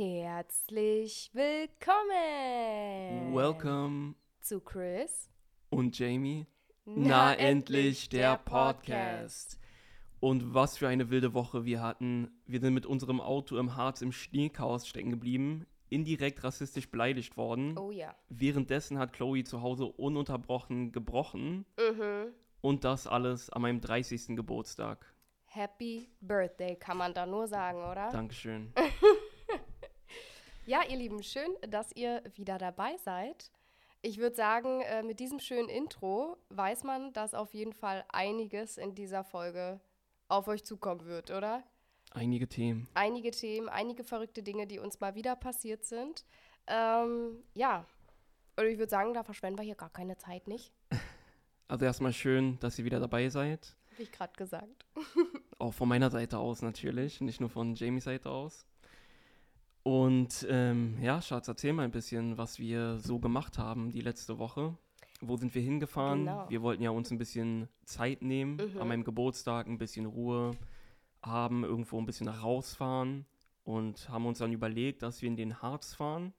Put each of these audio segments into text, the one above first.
Herzlich willkommen Welcome zu Chris und Jamie. Na, endlich der Podcast. Und was für eine wilde Woche wir hatten. Wir sind mit unserem Auto im Harz im Schneechaos stecken geblieben, indirekt rassistisch beleidigt worden. Oh ja. Währenddessen hat Chloe zu Hause ununterbrochen gebrochen. Mhm. Und das alles an meinem 30. Geburtstag. Happy Birthday, kann man da nur sagen, oder? Dankeschön. Ja, ihr Lieben, schön, dass ihr wieder dabei seid. Ich würde sagen, äh, mit diesem schönen Intro weiß man, dass auf jeden Fall einiges in dieser Folge auf euch zukommen wird, oder? Einige Themen. Einige Themen, einige verrückte Dinge, die uns mal wieder passiert sind. Ähm, ja, und ich würde sagen, da verschwenden wir hier gar keine Zeit, nicht? Also erstmal schön, dass ihr wieder dabei seid. Habe ich gerade gesagt. Auch von meiner Seite aus natürlich, nicht nur von Jamies Seite aus. Und ähm, ja, Schatz, erzähl mal ein bisschen, was wir so gemacht haben die letzte Woche. Wo sind wir hingefahren? Genau. Wir wollten ja uns ein bisschen Zeit nehmen, Mhm. an meinem Geburtstag ein bisschen Ruhe haben, irgendwo ein bisschen rausfahren und haben uns dann überlegt, dass wir in den Harz fahren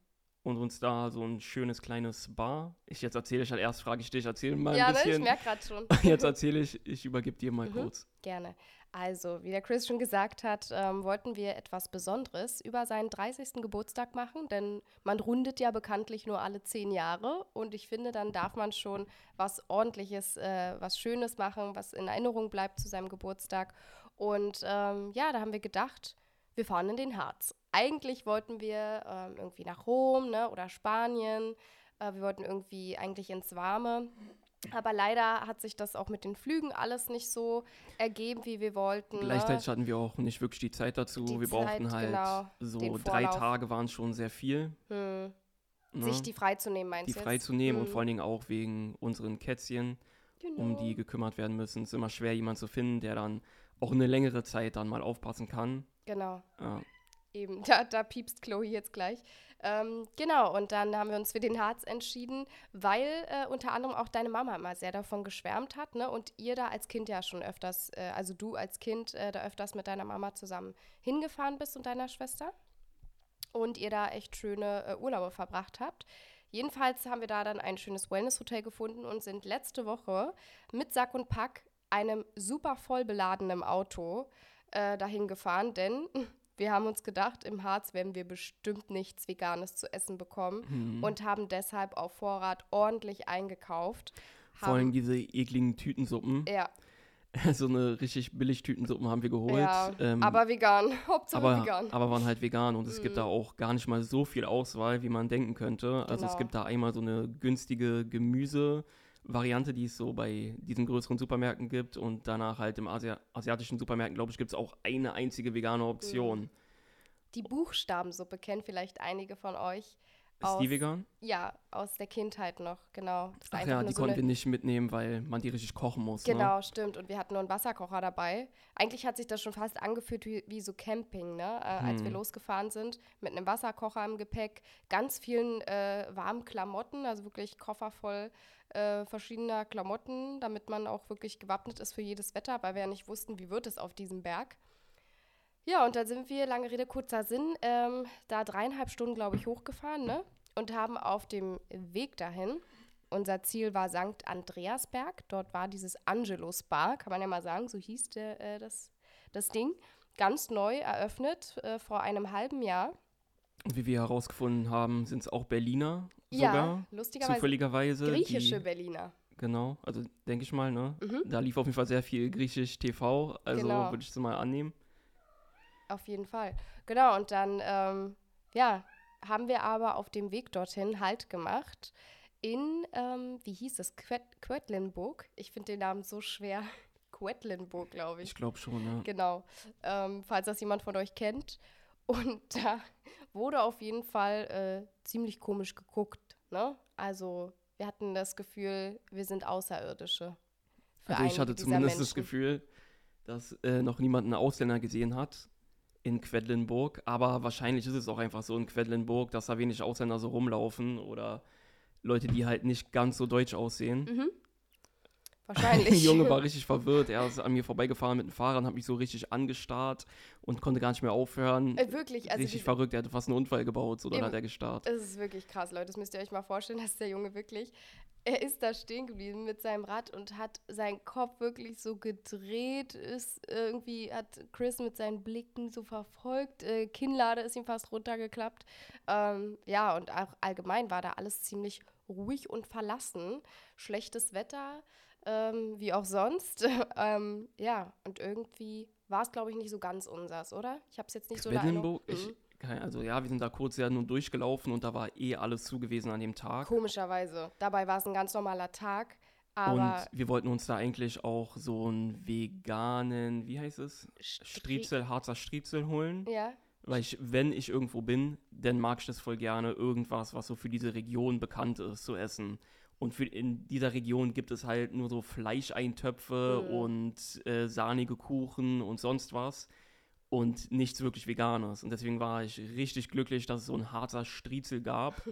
und uns da so ein schönes kleines Bar. Ich jetzt erzähle ich halt erst, frage ich dich, erzähl mal ein ja, ne, ich bisschen. merke gerade schon. jetzt erzähle ich, ich übergebe dir mal Mhm. kurz. Gerne. Also, wie der Chris schon gesagt hat, ähm, wollten wir etwas Besonderes über seinen 30. Geburtstag machen, denn man rundet ja bekanntlich nur alle zehn Jahre und ich finde, dann darf man schon was Ordentliches, äh, was Schönes machen, was in Erinnerung bleibt zu seinem Geburtstag. Und ähm, ja, da haben wir gedacht, wir fahren in den Harz. Eigentlich wollten wir ähm, irgendwie nach Rom ne, oder Spanien. Äh, wir wollten irgendwie eigentlich ins Warme. Aber leider hat sich das auch mit den Flügen alles nicht so ergeben, wie wir wollten. Gleichzeitig ne? hatten wir auch nicht wirklich die Zeit dazu. Die wir brauchten Zeit, halt genau, so drei. Tage waren schon sehr viel. hm, Ne? sich die freizunehmen, meinst die du? jetzt? freizunehmen und Hm, vor allen Dingen auch wegen unseren Kätzchen, genau. um die gekümmert werden müssen. Es ist immer schwer, jemanden zu finden, der dann auch eine längere Zeit dann mal aufpassen kann. Genau, Ja. eben. Da, da piepst Chloe jetzt gleich. Ähm, genau, und dann haben wir uns für den Harz entschieden, weil äh, unter anderem auch deine Mama immer sehr davon geschwärmt hat, ne? Und ihr da als Kind ja schon öfters, äh, also du als Kind äh, da öfters mit deiner Mama zusammen hingefahren bist und deiner Schwester. Und ihr da echt schöne äh, Urlaube verbracht habt. Jedenfalls haben wir da dann ein schönes Wellness-Hotel gefunden und sind letzte Woche mit Sack und Pack einem super voll beladenen Auto äh, dahin gefahren, denn wir haben uns gedacht, im Harz werden wir bestimmt nichts Veganes zu essen bekommen Mhm. und haben deshalb auf Vorrat ordentlich eingekauft. Vor allem diese ekligen Tütensuppen. ja, so eine richtig billig Tütensuppen haben wir geholt. ja ähm, aber vegan, Hauptsache aber, vegan. aber waren halt vegan und es gibt da Mhm. auch gar nicht mal so viel Auswahl, wie man denken könnte. Also es Genau. gibt da einmal so eine günstige Gemüse-Variante, die es so bei diesen größeren Supermärkten gibt und danach halt im Asia asiatischen Supermärkten, glaube ich, gibt es auch eine einzige vegane Option. Die Buchstabensuppe kennen vielleicht einige von euch. Ist aus, die vegan? Ja, aus der Kindheit noch, genau. Ach ja, die so konnten wir nicht mitnehmen, weil man die richtig kochen muss. Ne? Genau, stimmt. Und wir hatten nur einen Wasserkocher dabei. Eigentlich hat sich das schon fast angefühlt wie, wie so Camping, ne? Äh, als wir Hm. losgefahren sind, mit einem Wasserkocher im Gepäck, ganz vielen äh, warmen Klamotten, also wirklich Koffer voll äh, verschiedener Klamotten, damit man auch wirklich gewappnet ist für jedes Wetter, weil wir ja nicht wussten, wie wird es auf diesem Berg. Ja, und dann sind wir, lange Rede, kurzer Sinn, ähm, da dreieinhalb Stunden, glaube ich, hochgefahren, ne? Und haben auf dem Weg dahin, unser Ziel war St. Andreasberg, dort war dieses Angelus Bar, kann man ja mal sagen, so hieß der, äh, das, das Ding, ganz neu eröffnet, äh, vor einem halben Jahr. Und wie wir herausgefunden haben, sind es auch Berliner Ja, sogar. lustigerweise Zufälligerweise. griechische die, Berliner. Genau, also denke ich mal, ne? Mhm. Da lief auf jeden Fall sehr viel griechisch TV, also Genau. würde ich es mal annehmen. Auf jeden Fall. Genau, und dann, ähm, ja, haben wir aber auf dem Weg dorthin Halt gemacht in, ähm, wie hieß es, Quet Quedlinburg. Ich finde den Namen so schwer. Quedlinburg, glaube ich. Ich glaube schon, ne? Genau, ähm, falls das jemand von euch kennt. Und da wurde auf jeden Fall äh, ziemlich komisch geguckt. Ne? Also wir hatten das Gefühl, wir sind Außerirdische. Also ich hatte zumindest das Menschen. Gefühl, dass äh, noch niemand einen Ausländer gesehen hat in Quedlinburg. Aber wahrscheinlich ist es auch einfach so in Quedlinburg, dass da wenig Ausländer so rumlaufen oder Leute, die halt nicht ganz so deutsch aussehen. Mhm. Wahrscheinlich. Der Junge war richtig verwirrt. Er ist an mir vorbeigefahren mit dem Fahrrad, hat mich so richtig angestarrt und konnte gar nicht mehr aufhören. Äh, wirklich, also richtig verrückt. Er hatte fast einen Unfall gebaut, so dann hat er gestarrt. Das ist wirklich krass, Leute. Das müsst ihr euch mal vorstellen, dass der Junge wirklich er ist da stehen geblieben mit seinem Rad und hat seinen Kopf wirklich so gedreht, ist irgendwie, hat Chris mit seinen Blicken so verfolgt, äh, Kinnlade ist ihm fast runtergeklappt. Ähm, ja, und auch allgemein war da alles ziemlich ruhig und verlassen. Schlechtes Wetter, ähm, wie auch sonst. ähm, ja, und irgendwie war es, glaube ich, nicht so ganz unsers, oder? Ich habe es jetzt nicht so lange. Mhm also ja, wir sind da kurz ja nur durchgelaufen und da war eh alles zu gewesen an dem Tag. Komischerweise. Dabei war es ein ganz normaler Tag. Aber und wir wollten uns da eigentlich auch so einen veganen, wie heißt es? Striezel, Harzer Striezel holen. Ja. Weil ich, wenn ich irgendwo bin, dann mag ich das voll gerne, irgendwas, was so für diese Region bekannt ist, zu essen. Und für, in dieser Region gibt es halt nur so Fleischeintöpfe mhm. und äh, sahnige Kuchen und sonst was und nichts wirklich Veganes. Und deswegen war ich richtig glücklich, dass es so ein harter Striezel gab.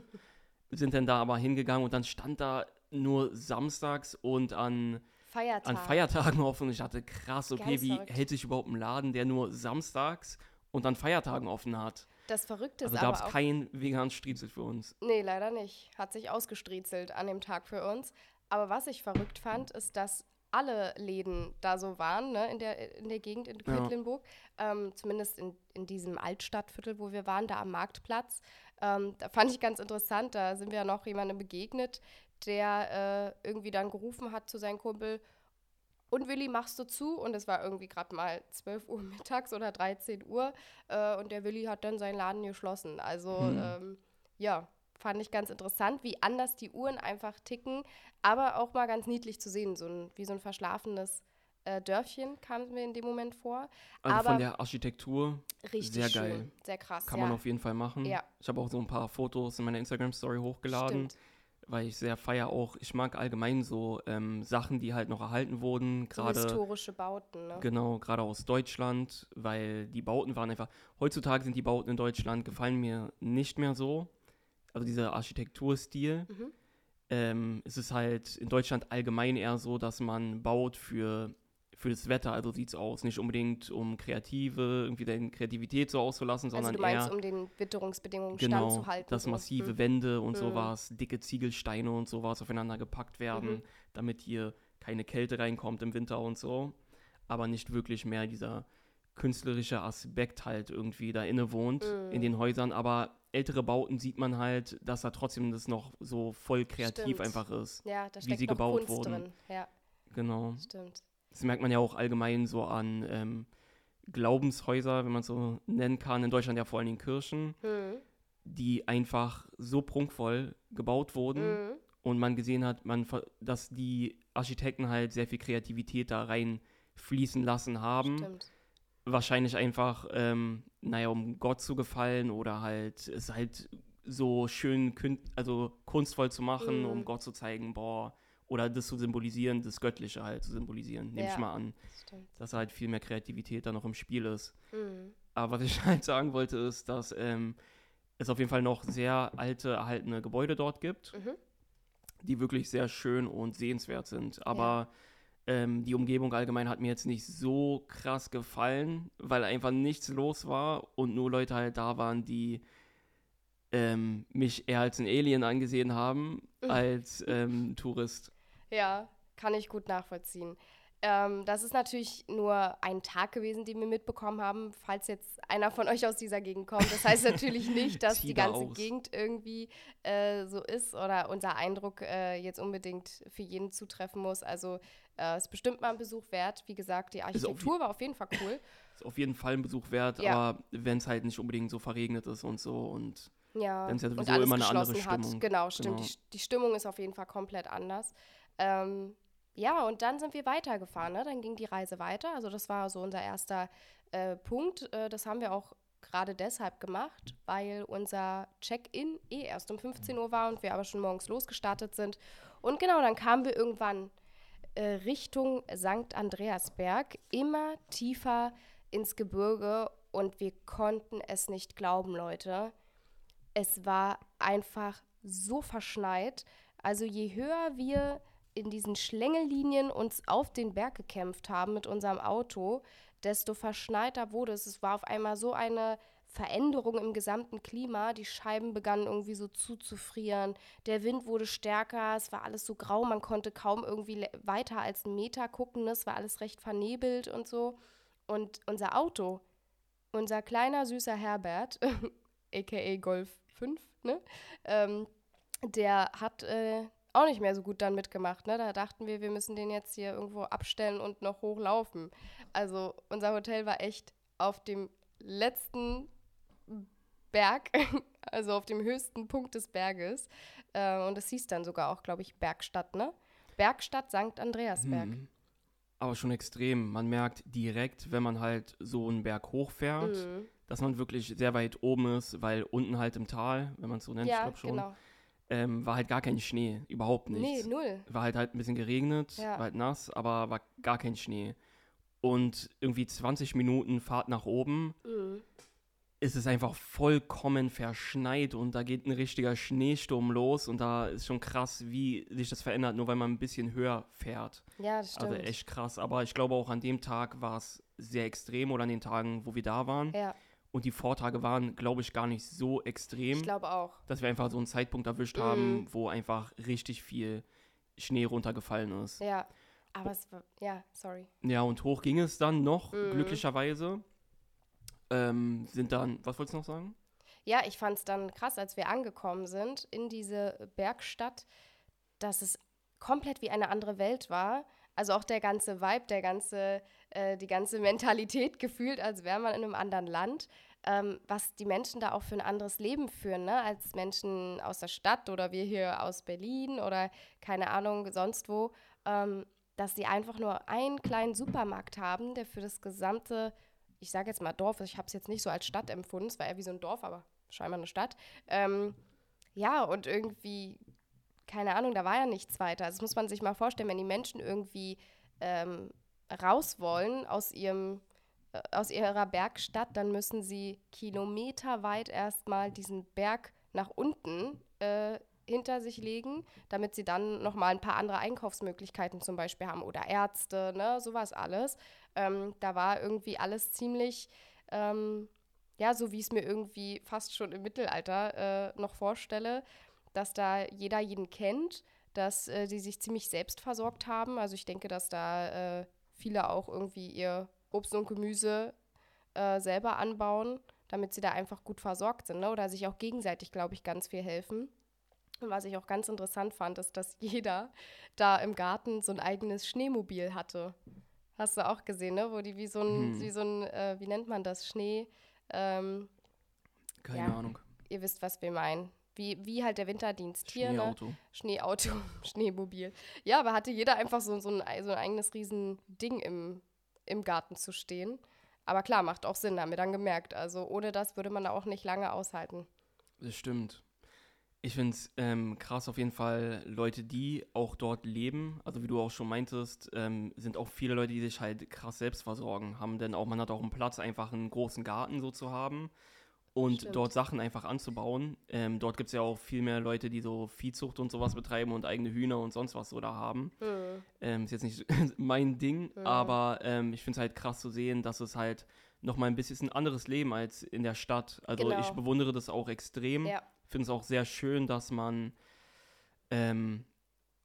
Wir sind dann da aber hingegangen und dann stand da nur samstags und an, Feiertag. an Feiertagen offen. Und ich dachte, krass, okay, wie hält sich überhaupt ein Laden, der nur samstags und an Feiertagen offen hat? Das Verrückte ist also gab es keinen veganen Striezel für uns. Nee, leider nicht. Hat sich ausgestriezelt an dem Tag für uns. Aber was ich verrückt fand, ist, dass alle Läden da so waren, ne, in, der, in der Gegend in Quedlinburg. Ja. Ähm, zumindest in, in diesem Altstadtviertel, wo wir waren, da am Marktplatz. Ähm, da fand ich ganz interessant, da sind wir ja noch jemandem begegnet, der äh, irgendwie dann gerufen hat zu seinem Kumpel, und Willi, machst du zu? Und es war irgendwie gerade mal 12 Uhr mittags oder 13 Uhr. Äh, und der Willi hat dann seinen Laden geschlossen. Also, hm. ähm, ja, fand ich ganz interessant, wie anders die Uhren einfach ticken, aber auch mal ganz niedlich zu sehen, so ein, wie so ein verschlafenes äh, Dörfchen kam mir in dem Moment vor. Also aber von der Architektur richtig sehr schön, geil. Sehr krass. Kann ja. man auf jeden Fall machen. Ja. Ich habe auch so ein paar Fotos in meiner Instagram-Story hochgeladen. Stimmt. Weil ich sehr feier auch, ich mag allgemein so ähm, Sachen, die halt noch erhalten wurden. So historische Bauten, ne? Genau, gerade aus Deutschland, weil die Bauten waren einfach, heutzutage sind die Bauten in Deutschland, gefallen mir nicht mehr so also dieser Architekturstil. Mhm. Ähm, es ist halt in Deutschland allgemein eher so, dass man baut für, für das Wetter, also sieht es aus. Nicht unbedingt um Kreative, irgendwie deine Kreativität so auszulassen, sondern also du meinst, eher, um den Witterungsbedingungen genau, standzuhalten. dass massive mhm. Wände und mhm. sowas, dicke Ziegelsteine und sowas aufeinander gepackt werden, mhm. damit hier keine Kälte reinkommt im Winter und so. Aber nicht wirklich mehr dieser künstlerische Aspekt halt irgendwie da inne wohnt in mhm. den Häusern. Aber ältere Bauten sieht man halt, dass da trotzdem das noch so voll kreativ Stimmt. einfach ist. Ja, wie sie gebaut Kunst wurden. Drin. Ja. Genau. Stimmt. Das merkt man ja auch allgemein so an ähm, Glaubenshäuser, wenn man so nennen kann, in Deutschland ja vor allem Kirchen, mhm. die einfach so prunkvoll gebaut wurden mhm. und man gesehen hat, man, dass die Architekten halt sehr viel Kreativität da reinfließen lassen haben. Stimmt wahrscheinlich einfach, ähm, naja, um Gott zu gefallen oder halt es halt so schön, also kunstvoll zu machen, mhm. um Gott zu zeigen, boah, oder das zu symbolisieren, das Göttliche halt zu symbolisieren, nehme ja, ich mal an. Stimmt. Dass halt viel mehr Kreativität da noch im Spiel ist. Mhm. Aber was ich halt sagen wollte, ist, dass ähm, es auf jeden Fall noch sehr alte, erhaltene Gebäude dort gibt, mhm. die wirklich sehr schön und sehenswert sind. Aber ja ähm, die Umgebung allgemein hat mir jetzt nicht so krass gefallen, weil einfach nichts los war und nur Leute halt da waren, die ähm, mich eher als ein Alien angesehen haben, als ähm, Tourist. Ja, kann ich gut nachvollziehen. Ähm, das ist natürlich nur ein Tag gewesen, den wir mitbekommen haben, falls jetzt einer von euch aus dieser Gegend kommt. Das heißt natürlich nicht, dass die ganze aus. Gegend irgendwie äh, so ist oder unser Eindruck äh, jetzt unbedingt für jeden zutreffen muss. Also äh, ist bestimmt mal ein Besuch wert. Wie gesagt, die Architektur auf war auf jeden Fall cool. Ist auf jeden Fall ein Besuch wert, ja. aber wenn es halt nicht unbedingt so verregnet ist und so und ja, dann ist ja sowieso immer eine andere Stimmung. Hat. Genau, stimmt. Genau. Die, die, Stimmung ist auf jeden Fall komplett anders. Ähm, ja, und dann sind wir weitergefahren. Ne? Dann ging die Reise weiter. Also das war so unser erster äh, Punkt. Äh, das haben wir auch gerade deshalb gemacht, weil unser Check-in eh erst um 15 Uhr war und wir aber schon morgens losgestartet sind. Und genau, dann kamen wir irgendwann äh, Richtung St. Andreasberg, immer tiefer ins Gebirge und wir konnten es nicht glauben, Leute. Es war einfach so verschneit. Also je höher wir in diesen Schlängellinien uns auf den Berg gekämpft haben mit unserem Auto, desto verschneiter wurde es. Es war auf einmal so eine Veränderung im gesamten Klima. Die Scheiben begannen irgendwie so zuzufrieren. Der Wind wurde stärker. Es war alles so grau. Man konnte kaum irgendwie weiter als einen Meter gucken. Es war alles recht vernebelt und so. Und unser Auto, unser kleiner süßer Herbert, aka Golf 5, ne? Ähm, der hat äh, auch nicht mehr so gut dann mitgemacht. Ne? Da dachten wir, wir müssen den jetzt hier irgendwo abstellen und noch hochlaufen. Also unser Hotel war echt auf dem letzten Berg, also auf dem höchsten Punkt des Berges. Äh, und es hieß dann sogar auch, glaube ich, Bergstadt, ne? Bergstadt St. Andreasberg. Mhm. Aber schon extrem. Man merkt direkt, wenn man halt so einen Berg hochfährt, mhm. dass man wirklich sehr weit oben ist, weil unten halt im Tal, wenn man es so nennt, ja, ich glaube schon, genau. Ähm, war halt gar kein Schnee, überhaupt nichts. Nee, null. War halt halt ein bisschen geregnet, ja. war halt nass, aber war gar kein Schnee. Und irgendwie 20 Minuten Fahrt nach oben mhm ist es einfach vollkommen verschneit und da geht ein richtiger Schneesturm los und da ist schon krass, wie sich das verändert, nur weil man ein bisschen höher fährt. Ja, das also stimmt. Also echt krass. Aber ich glaube auch an dem Tag war es sehr extrem oder an den Tagen, wo wir da waren. Ja. Und die Vortage waren, glaube ich, gar nicht so extrem. Ich glaube auch. Dass wir einfach so einen Zeitpunkt erwischt mhm. haben, wo einfach richtig viel Schnee runtergefallen ist. Ja. Aber es war, ja, sorry. Ja, und hoch ging es dann noch, mhm. glücklicherweise ähm, sind dann, was wolltest du noch sagen? Ja, ich fand es dann krass, als wir angekommen sind in diese Bergstadt, dass es komplett wie eine andere Welt war. Also auch der ganze Vibe, der ganze, äh, die ganze Mentalität gefühlt, als wäre man in einem anderen Land. Ähm, was die Menschen da auch für ein anderes Leben führen, ne? als Menschen aus der Stadt oder wir hier aus Berlin oder keine Ahnung, sonst wo, ähm, dass sie einfach nur einen kleinen Supermarkt haben, der für das gesamte ich sage jetzt mal Dorf, ich habe es jetzt nicht so als Stadt empfunden, es war eher wie so ein Dorf, aber scheinbar eine Stadt. Ähm, ja, und irgendwie, keine Ahnung, da war ja nichts weiter. Also das muss man sich mal vorstellen, wenn die Menschen irgendwie ähm, raus wollen aus ihrem äh, aus ihrer Bergstadt, dann müssen sie kilometerweit erstmal diesen Berg nach unten äh, hinter sich legen, damit sie dann nochmal ein paar andere Einkaufsmöglichkeiten zum Beispiel haben oder Ärzte, ne, sowas alles. Ähm, da war irgendwie alles ziemlich, ähm, ja, so wie ich es mir irgendwie fast schon im Mittelalter äh, noch vorstelle, dass da jeder jeden kennt, dass äh, die sich ziemlich selbst versorgt haben. Also ich denke, dass da äh, viele auch irgendwie ihr Obst und Gemüse äh, selber anbauen, damit sie da einfach gut versorgt sind ne? oder sich auch gegenseitig, glaube ich, ganz viel helfen. Und was ich auch ganz interessant fand, ist, dass jeder da im Garten so ein eigenes Schneemobil hatte. Hast du auch gesehen, ne? Wo die wie so ein, hm. wie so ein, äh, wie nennt man das, Schnee. Ähm, Keine ja, Ahnung. Ihr wisst, was wir meinen. Wie, wie halt der Winterdienst hier, Schneeauto. ne? Schneeauto, Schneemobil. Ja, aber hatte jeder einfach so, so, ein, so ein eigenes Riesending im, im Garten zu stehen. Aber klar, macht auch Sinn, haben wir dann gemerkt. Also ohne das würde man da auch nicht lange aushalten. Das stimmt. Ich finde es ähm, krass auf jeden Fall, Leute, die auch dort leben, also wie du auch schon meintest, ähm, sind auch viele Leute, die sich halt krass selbst versorgen, haben denn auch, man hat auch einen Platz, einfach einen großen Garten so zu haben und Stimmt. dort Sachen einfach anzubauen. Ähm, dort gibt es ja auch viel mehr Leute, die so Viehzucht und sowas betreiben und eigene Hühner und sonst was so da haben. Mhm. Ähm, ist jetzt nicht mein Ding, mhm. aber ähm, ich finde es halt krass zu sehen, dass es halt nochmal ein bisschen ein anderes Leben als in der Stadt. Also genau. ich bewundere das auch extrem. Ja finde es auch sehr schön, dass man ähm,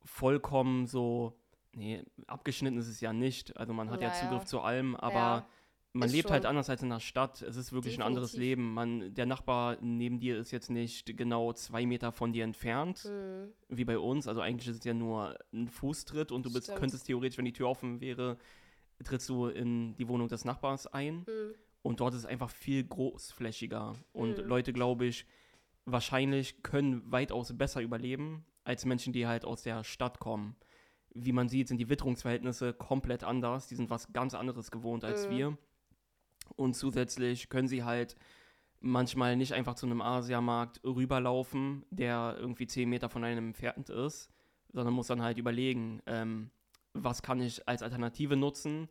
vollkommen so, nee, abgeschnitten ist es ja nicht. Also man hat ja, ja Zugriff ja. zu allem, aber man lebt halt anders als in der Stadt. Es ist wirklich Definitiv. ein anderes Leben. Man, der Nachbar neben dir ist jetzt nicht genau zwei Meter von dir entfernt, mhm. wie bei uns. Also eigentlich ist es ja nur ein Fußtritt und du bist, könntest theoretisch, wenn die Tür offen wäre, trittst du in die Wohnung des Nachbars ein. Mhm. Und dort ist es einfach viel großflächiger. Und mhm. Leute, glaube ich, wahrscheinlich können weitaus besser überleben als Menschen, die halt aus der Stadt kommen. Wie man sieht, sind die Witterungsverhältnisse komplett anders. Die sind was ganz anderes gewohnt als mhm. wir. Und zusätzlich können sie halt manchmal nicht einfach zu einem Asiamarkt rüberlaufen, der irgendwie 10 Meter von einem entfernt ist, sondern muss dann halt überlegen, ähm, was kann ich als Alternative nutzen.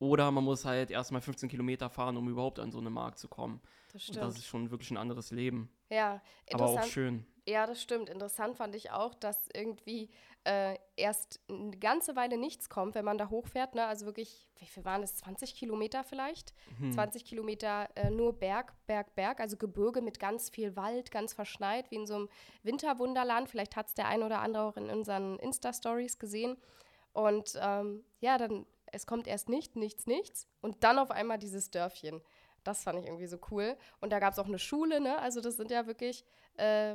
Oder man muss halt erstmal 15 Kilometer fahren, um überhaupt an so einen Markt zu kommen. Das stimmt. Und das ist schon wirklich ein anderes Leben. Ja, aber auch schön. Ja, das stimmt. Interessant fand ich auch, dass irgendwie äh, erst eine ganze Weile nichts kommt, wenn man da hochfährt. Ne? Also wirklich, wie viel waren das? 20 Kilometer vielleicht? Hm. 20 Kilometer äh, nur Berg, Berg, Berg. Also Gebirge mit ganz viel Wald, ganz verschneit, wie in so einem Winterwunderland. Vielleicht hat es der ein oder andere auch in unseren Insta-Stories gesehen. Und ähm, ja, dann, es kommt erst nicht, nichts, nichts. Und dann auf einmal dieses Dörfchen. Das fand ich irgendwie so cool. Und da gab es auch eine Schule, ne? Also das sind ja wirklich, äh,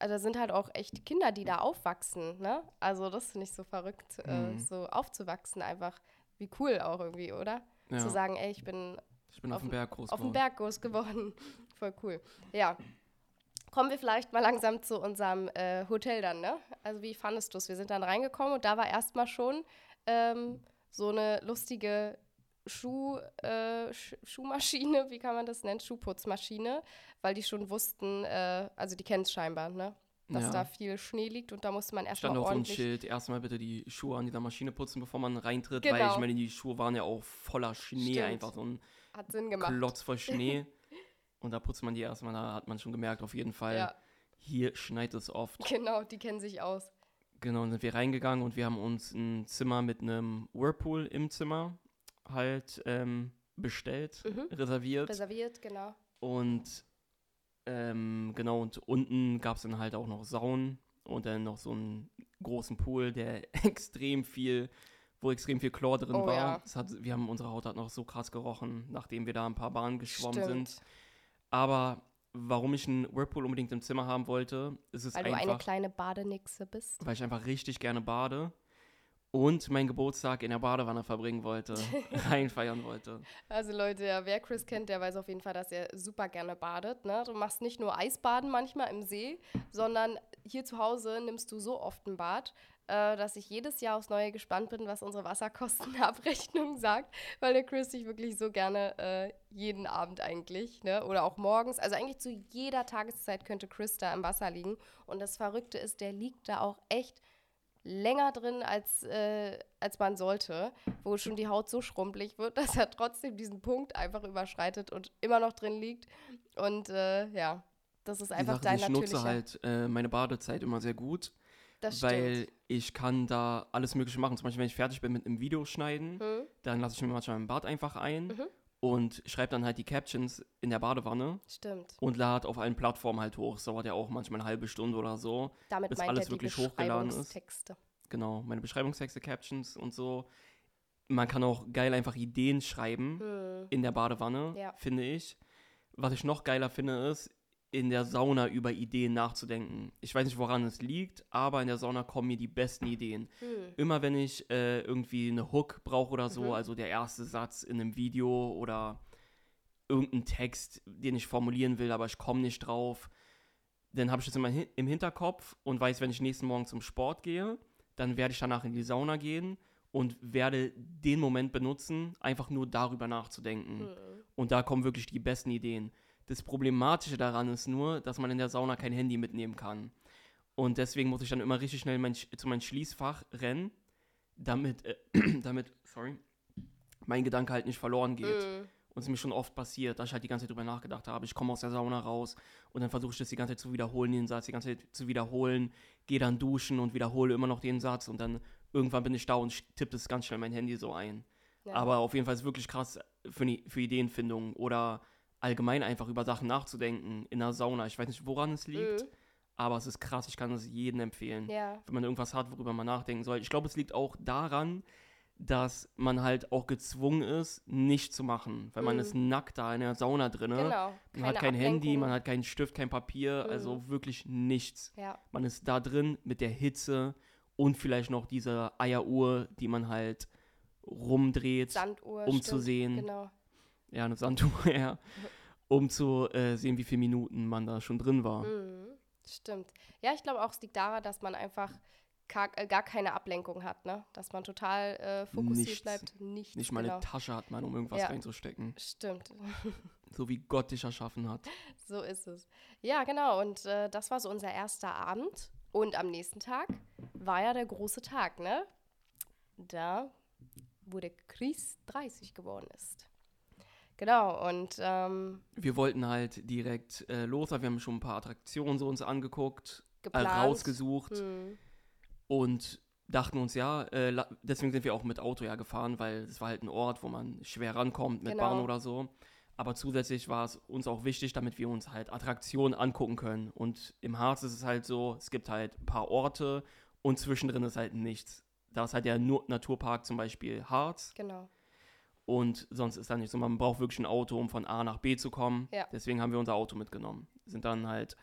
also sind halt auch echt Kinder, die da aufwachsen, ne? Also das finde ich so verrückt, äh, Mhm. so aufzuwachsen einfach. Wie cool auch irgendwie, oder? Ja. Zu sagen, ey, ich bin ich bin auf, auf dem Berg groß auf dem geworden. Berg groß geworden. Voll cool. Ja. Kommen wir vielleicht mal langsam zu unserem äh, Hotel dann, ne? Also wie fandest du es? Wir sind dann reingekommen und da war erstmal schon ähm, so eine lustige Schuh, äh, Sch Schuhmaschine, wie kann man das nennen? Schuhputzmaschine, weil die schon wussten, äh, also die kennen es scheinbar, ne? Dass Ja. da viel Schnee liegt und da musste man erstmal Stand auch so ein ordentlich. Schild, erstmal bitte die Schuhe an dieser Maschine putzen, bevor man reintritt, weil Genau. ich meine, die Schuhe waren ja auch voller Schnee, Stimmt. einfach so ein Hat Sinn gemacht. Klotz voll Schnee. Und da putzt man die erstmal, da hat man schon gemerkt, auf jeden Fall, Ja, hier schneit es oft. genau, die kennen sich aus. Genau, dann sind wir reingegangen und wir haben uns ein Zimmer mit einem Whirlpool im Zimmer halt ähm, bestellt, Mhm. reserviert. Reserviert, genau. Und ähm, genau, und unten gab es dann halt auch noch Saunen und dann noch so einen großen Pool, der extrem viel, wo extrem viel Chlor drin Oh war. ja. Das hat, wir haben, unsere Haut hat noch so krass gerochen, nachdem wir da ein paar Bahnen geschwommen Stimmt. sind. Aber warum ich einen Whirlpool unbedingt im Zimmer haben wollte, ist es Weil du einfach, eine kleine Badenixe bist. weil ich einfach richtig gerne bade und meinen Geburtstag in der Badewanne verbringen wollte, reinfeiern wollte. Also Leute, ja, wer Chris kennt, der weiß auf jeden Fall, dass er super gerne badet. Ne? Du machst nicht nur Eisbaden manchmal im See, sondern hier zu Hause nimmst du so oft ein Bad, äh, dass ich jedes Jahr aufs Neue gespannt bin, was unsere Wasserkostenabrechnung sagt, weil der Chris sich wirklich so gerne äh, jeden Abend eigentlich, ne? oder auch morgens, also eigentlich zu jeder Tageszeit könnte Chris da im Wasser liegen. Und das Verrückte ist, der liegt da auch echt länger drin, als, äh, als man sollte, wo schon die Haut so schrumpelig wird, dass er trotzdem diesen Punkt einfach überschreitet und immer noch drin liegt. Und äh, ja, das ist einfach dein ist, ich nutze natürlicher. halt äh, meine Badezeit immer sehr gut. das weil stimmt. ich kann da alles Mögliche machen. Zum Beispiel, wenn ich fertig bin mit einem Video schneiden, Hm? dann lasse ich mir manchmal mein Bad einfach ein Mhm. Und schreibe dann halt die Captions in der Badewanne Stimmt. und lade auf allen Plattformen halt hoch. Das dauert ja auch manchmal eine halbe Stunde oder so. Damit bis alles wirklich hochgeladen ist. Beschreibungstexte. Genau, meine Beschreibungstexte, Captions und so. Man kann auch geil einfach Ideen schreiben Hm. in der Badewanne, Ja. finde ich. Was ich noch geiler finde, ist, in der Sauna über Ideen nachzudenken. Ich weiß nicht, woran es liegt, aber in der Sauna kommen mir die besten Ideen. Hm. Immer wenn ich äh, irgendwie eine Hook brauche oder so, Mhm. also der erste Satz in einem Video oder irgendein Text, den ich formulieren will, aber ich komme nicht drauf, dann habe ich das immer im Hinterkopf und weiß, wenn ich nächsten Morgen zum Sport gehe, dann werde ich danach in die Sauna gehen und werde den Moment benutzen, einfach nur darüber nachzudenken. Hm. Und da kommen wirklich die besten Ideen. Das Problematische daran ist nur, dass man in der Sauna kein Handy mitnehmen kann. Und deswegen muss ich dann immer richtig schnell mein, zu meinem Schließfach rennen, damit, äh, damit, sorry, mein Gedanke halt nicht verloren geht. Hm. Und es ist mir schon oft passiert, dass ich halt die ganze Zeit drüber nachgedacht habe. Ich komme aus der Sauna raus und dann versuche ich das die ganze Zeit zu wiederholen, den Satz die ganze Zeit zu wiederholen, gehe dann duschen und wiederhole immer noch den Satz und dann irgendwann bin ich da und tippe das ganz schnell mein Handy so ein. Ja. Aber auf jeden Fall ist es wirklich krass für, die- für Ideenfindung oder allgemein einfach über Sachen nachzudenken in der Sauna. Ich weiß nicht, woran es liegt, Mhm. aber es ist krass. Ich kann es jedem empfehlen, Ja. wenn man irgendwas hat, worüber man nachdenken soll. Ich glaube, es liegt auch daran, dass man halt auch gezwungen ist, nicht zu machen, weil man Mhm. ist nackt da in der Sauna drin. Genau. Man hat kein Handy, Ablenkung. man hat keinen Stift, kein Papier, Mhm. also wirklich nichts. Ja. Man ist da drin mit der Hitze und vielleicht noch diese Eieruhr, die man halt rumdreht, Sanduhr. um stimmt. zu sehen, Genau. Ja, eine Sanduhr, ja, um zu äh, sehen, wie viele Minuten man da schon drin war. Mhm. Stimmt. Ja, ich glaube auch, es liegt daran, dass man einfach gar, äh, gar keine Ablenkung hat, ne? Dass man total äh, fokussiert Nichts. bleibt. Nichts. Nicht mal eine genau. Tasche hat man, um irgendwas Ja. reinzustecken. Stimmt. So wie Gott dich erschaffen hat. So ist es. Ja, genau. Und äh, das war so unser erster Abend. Und am nächsten Tag war ja der große Tag, ne? Da, wo der Chris 30 geworden ist. Genau, und ähm, wir wollten halt direkt äh, los, wir haben schon ein paar Attraktionen so uns angeguckt, äh, rausgesucht Hm. und dachten uns, ja, äh, deswegen sind wir auch mit Auto ja gefahren, weil es war halt ein Ort, wo man schwer rankommt mit Genau. Bahn oder so. Aber zusätzlich war es uns auch wichtig, damit wir uns halt Attraktionen angucken können. Und im Harz ist es halt so, es gibt halt ein paar Orte und zwischendrin ist halt nichts. Da ist halt der Naturpark zum Beispiel Harz Genau. Und sonst ist da nicht so. Man braucht wirklich ein Auto, um von A nach B zu kommen. Ja. Deswegen haben wir unser Auto mitgenommen. Sind dann halt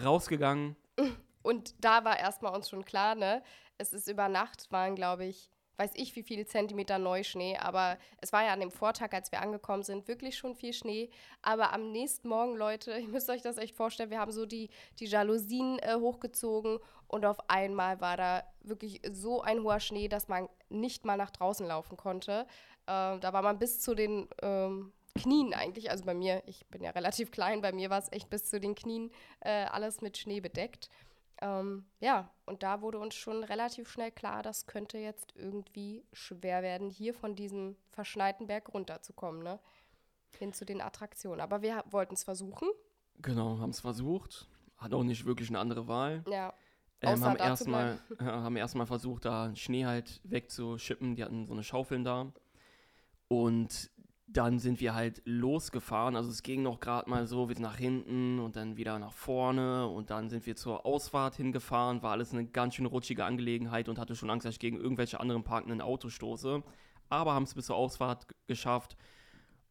rausgegangen. Und da war erstmal uns schon klar, ne? Es ist über Nacht, waren, glaube ich, weiß ich, wie viele Zentimeter Neuschnee, aber es war ja an dem Vortag, als wir angekommen sind, wirklich schon viel Schnee. Aber am nächsten Morgen, Leute, ihr müsst euch das echt vorstellen, wir haben so die, die Jalousien äh, hochgezogen und auf einmal war da wirklich so ein hoher Schnee, dass man nicht mal nach draußen laufen konnte. Ähm, da war man bis zu den ähm, Knien eigentlich, also bei mir, ich bin ja relativ klein, bei mir war es echt bis zu den Knien äh, alles mit Schnee bedeckt. Ähm, ja, und da wurde uns schon relativ schnell klar, das könnte jetzt irgendwie schwer werden, hier von diesem verschneiten Berg runterzukommen, ne? Hin zu den Attraktionen. Aber wir wollten es versuchen. Genau, haben es versucht. Hat auch nicht wirklich eine andere Wahl. Ja, Ähm, haben erstmal äh, haben erstmal versucht, da Schnee halt wegzuschippen. Die hatten so eine Schaufeln da. Und dann sind wir halt losgefahren. Also es ging noch gerade mal so, wir sind nach hinten und dann wieder nach vorne und dann sind wir zur Ausfahrt hingefahren. War alles eine ganz schön rutschige Angelegenheit und hatte schon Angst, dass ich gegen irgendwelche anderen parkenden Autos stoße. Aber haben es bis zur Ausfahrt geschafft.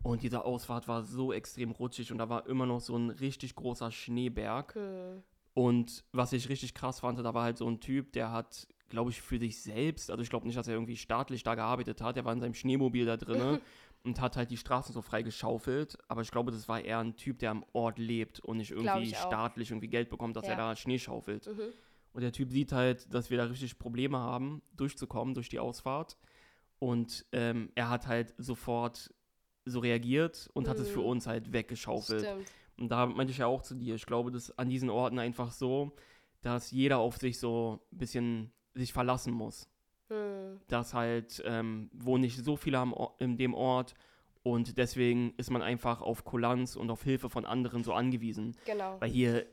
Und diese Ausfahrt war so extrem rutschig und da war immer noch so ein richtig großer Schneeberg. hm. Und was ich richtig krass fand, da war halt so ein Typ, der hat, glaube ich, für sich selbst, also ich glaube nicht, dass er irgendwie staatlich da gearbeitet hat, der war in seinem Schneemobil da drinne und hat halt die Straßen so frei geschaufelt. Aber ich glaube, das war eher ein Typ, der am Ort lebt und nicht irgendwie staatlich irgendwie Geld bekommt, dass Ja. er da Schnee schaufelt. Mhm. Und der Typ sieht halt, dass wir da richtig Probleme haben, durchzukommen durch die Ausfahrt. Und ähm, er hat halt sofort so reagiert und hat es für Mhm. uns halt weggeschaufelt. Stimmt. Und da meinte ich ja auch zu dir, ich glaube, das ist an diesen Orten einfach so, dass jeder auf sich so ein bisschen sich verlassen muss. Hm. Dass halt, ähm, wohnen nicht so viele Or- in dem Ort und deswegen ist man einfach auf Kulanz und auf Hilfe von anderen so angewiesen. Genau. Weil hier